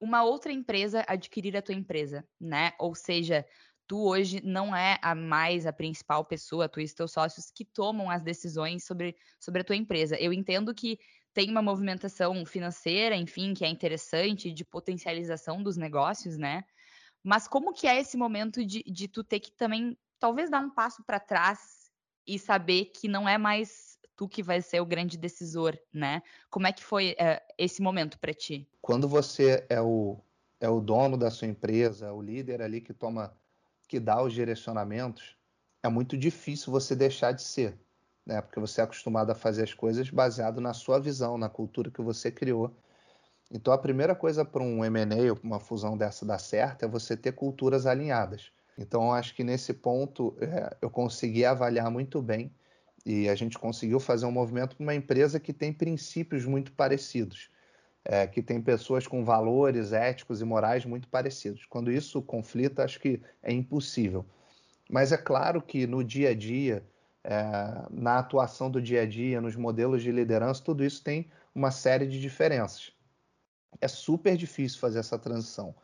uma outra empresa adquirir a tua empresa, né? Ou seja, tu hoje não é a mais a principal pessoa, tu e os teus sócios que tomam as decisões sobre, sobre a tua empresa. Eu entendo que tem uma movimentação financeira, enfim, que é interessante, de potencialização dos negócios, né? Mas como que é esse momento de, de tu ter que também talvez dar um passo para trás e saber que não é mais tu que vai ser o grande decisor, né? Como é que foi é, esse momento para ti? Quando você é o, é o dono da sua empresa, o líder ali que toma, que dá os direcionamentos, é muito difícil você deixar de ser, né? Porque você é acostumado a fazer as coisas baseado na sua visão, na cultura que você criou. Então, a primeira coisa para um M&A ou uma fusão dessa dar certo é você ter culturas alinhadas. Então, acho que nesse ponto é, eu consegui avaliar muito bem e a gente conseguiu fazer um movimento para uma empresa que tem princípios muito parecidos, é, que tem pessoas com valores éticos e morais muito parecidos. Quando isso conflita, acho que é impossível. Mas é claro que no dia a dia, é, na atuação do dia a dia, nos modelos de liderança, tudo isso tem uma série de diferenças é super difícil fazer essa transição.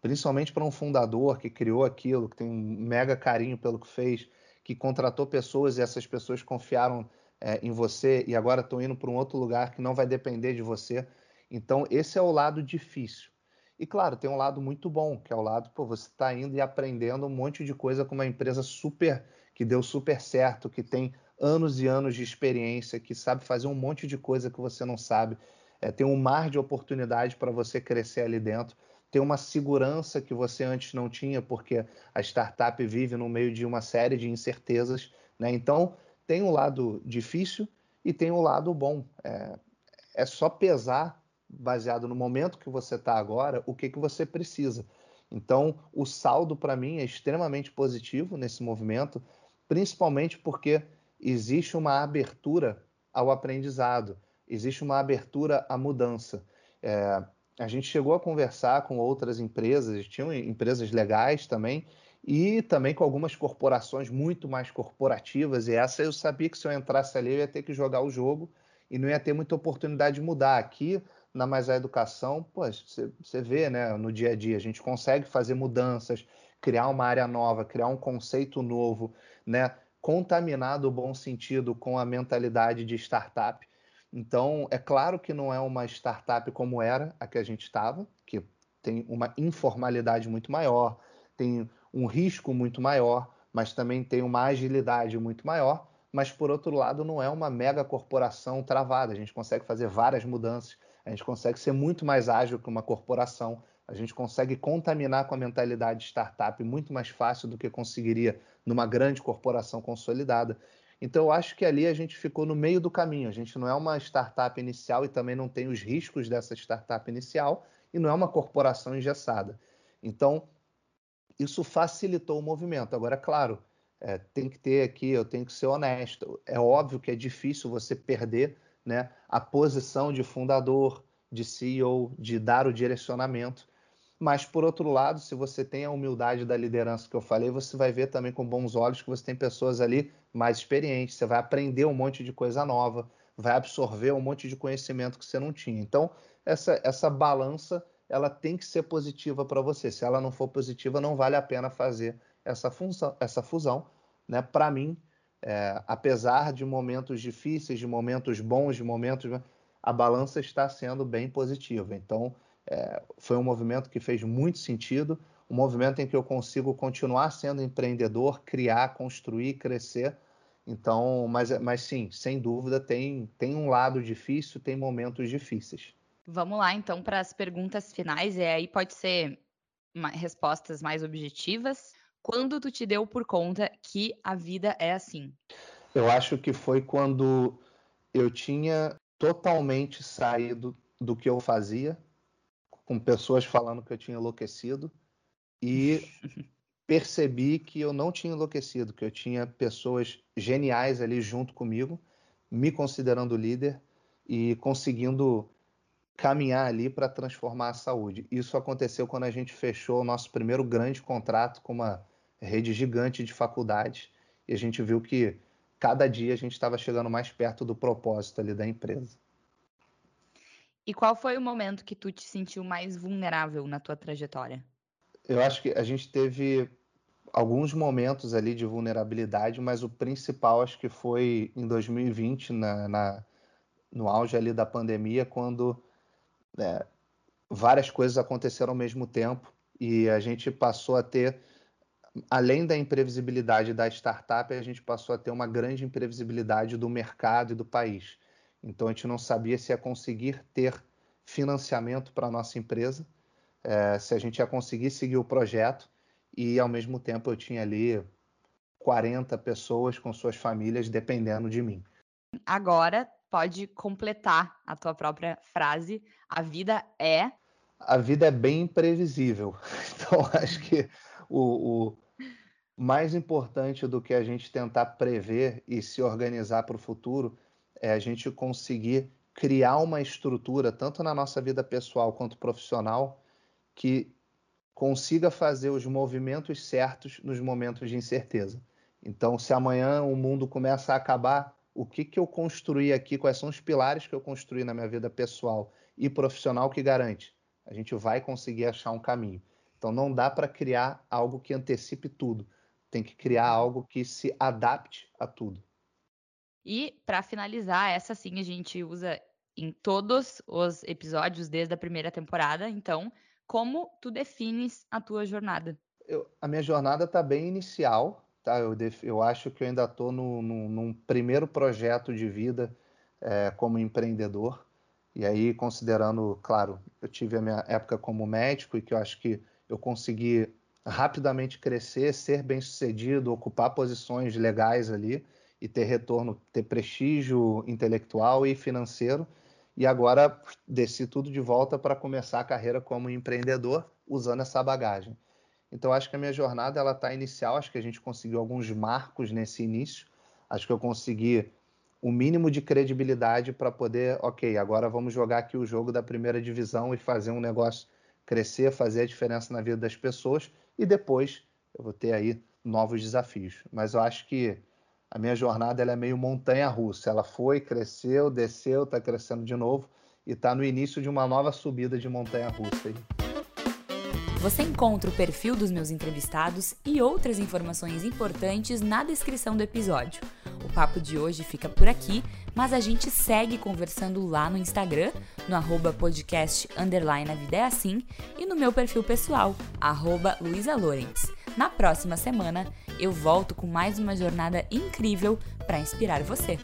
Principalmente para um fundador que criou aquilo, que tem um mega carinho pelo que fez, que contratou pessoas e essas pessoas confiaram é, em você e agora estão indo para um outro lugar que não vai depender de você. Então, esse é o lado difícil. E claro, tem um lado muito bom, que é o lado, pô, você está indo e aprendendo um monte de coisa com uma empresa super, que deu super certo, que tem anos e anos de experiência, que sabe fazer um monte de coisa que você não sabe é, tem um mar de oportunidade para você crescer ali dentro, tem uma segurança que você antes não tinha, porque a startup vive no meio de uma série de incertezas. Né? Então, tem um lado difícil e tem um lado bom. É, é só pesar, baseado no momento que você está agora, o que, que você precisa. Então, o saldo para mim é extremamente positivo nesse movimento, principalmente porque existe uma abertura ao aprendizado existe uma abertura à mudança. É, a gente chegou a conversar com outras empresas, tinham empresas legais também, e também com algumas corporações muito mais corporativas, e essa eu sabia que se eu entrasse ali eu ia ter que jogar o jogo e não ia ter muita oportunidade de mudar. Aqui, na Mais a Educação, você vê né, no dia a dia, a gente consegue fazer mudanças, criar uma área nova, criar um conceito novo, né, contaminar do bom sentido com a mentalidade de startup. Então, é claro que não é uma startup como era a que a gente estava, que tem uma informalidade muito maior, tem um risco muito maior, mas também tem uma agilidade muito maior. Mas, por outro lado, não é uma mega corporação travada. A gente consegue fazer várias mudanças, a gente consegue ser muito mais ágil que uma corporação, a gente consegue contaminar com a mentalidade de startup muito mais fácil do que conseguiria numa grande corporação consolidada. Então, eu acho que ali a gente ficou no meio do caminho. A gente não é uma startup inicial e também não tem os riscos dessa startup inicial e não é uma corporação engessada. Então, isso facilitou o movimento. Agora, claro, é, tem que ter aqui, eu tenho que ser honesto. É óbvio que é difícil você perder né, a posição de fundador, de CEO, de dar o direcionamento. Mas, por outro lado, se você tem a humildade da liderança que eu falei, você vai ver também com bons olhos que você tem pessoas ali mais experientes, você vai aprender um monte de coisa nova, vai absorver um monte de conhecimento que você não tinha. Então, essa, essa balança ela tem que ser positiva para você. Se ela não for positiva, não vale a pena fazer essa, função, essa fusão. Né? Para mim, é, apesar de momentos difíceis, de momentos bons, de momentos. A balança está sendo bem positiva. Então, é, foi um movimento que fez muito sentido, um movimento em que eu consigo continuar sendo empreendedor, criar, construir, crescer. Então, mas, mas sim, sem dúvida, tem, tem um lado difícil, tem momentos difíceis. Vamos lá, então, para as perguntas finais, e aí pode ser respostas mais objetivas. Quando tu te deu por conta que a vida é assim? Eu acho que foi quando eu tinha totalmente saído do que eu fazia, com pessoas falando que eu tinha enlouquecido e [laughs] percebi que eu não tinha enlouquecido, que eu tinha pessoas geniais ali junto comigo, me considerando líder e conseguindo caminhar ali para transformar a saúde. Isso aconteceu quando a gente fechou o nosso primeiro grande contrato com uma rede gigante de faculdades e a gente viu que cada dia a gente estava chegando mais perto do propósito ali da empresa. E qual foi o momento que tu te sentiu mais vulnerável na tua trajetória? Eu acho que a gente teve alguns momentos ali de vulnerabilidade, mas o principal acho que foi em 2020, na, na no auge ali da pandemia, quando né, várias coisas aconteceram ao mesmo tempo e a gente passou a ter, além da imprevisibilidade da startup, a gente passou a ter uma grande imprevisibilidade do mercado e do país. Então a gente não sabia se ia conseguir ter financiamento para a nossa empresa, é, se a gente ia conseguir seguir o projeto e ao mesmo tempo eu tinha ali 40 pessoas com suas famílias dependendo de mim. Agora pode completar a tua própria frase. A vida é. A vida é bem imprevisível. [laughs] Então, acho que o, o mais importante do que a gente tentar prever e se organizar para o futuro é a gente conseguir criar uma estrutura, tanto na nossa vida pessoal quanto profissional, que consiga fazer os movimentos certos nos momentos de incerteza. Então, se amanhã o mundo começa a acabar, o que, que eu construí aqui, quais são os pilares que eu construí na minha vida pessoal e profissional que garante? A gente vai conseguir achar um caminho. Então, não dá para criar algo que antecipe tudo. Tem que criar algo que se adapte a tudo. E, para finalizar, essa sim a gente usa em todos os episódios desde a primeira temporada. Então, como tu defines a tua jornada? Eu, a minha jornada está bem inicial, tá? Eu, def, eu acho que eu ainda estou no, num primeiro projeto de vida é, como empreendedor. E aí, considerando, claro, eu tive a minha época como médico e que eu acho que eu consegui rapidamente crescer, ser bem sucedido, ocupar posições legais ali e ter retorno, ter prestígio intelectual e financeiro. E agora desci tudo de volta para começar a carreira como empreendedor usando essa bagagem. Então acho que a minha jornada ela está inicial, acho que a gente conseguiu alguns marcos nesse início. Acho que eu consegui o mínimo de credibilidade para poder, ok, agora vamos jogar aqui o jogo da primeira divisão e fazer um negócio crescer, fazer a diferença na vida das pessoas e depois eu vou ter aí novos desafios. Mas eu acho que a minha jornada ela é meio montanha-russa. Ela foi, cresceu, desceu, está crescendo de novo e está no início de uma nova subida de montanha-russa. Você encontra o perfil dos meus entrevistados e outras informações importantes na descrição do episódio. O papo de hoje fica por aqui, mas a gente segue conversando lá no Instagram, no arroba podcast underline a vida é assim, e no meu perfil pessoal, arroba Luisa Lorenz. Na próxima semana, eu volto com mais uma jornada incrível para inspirar você.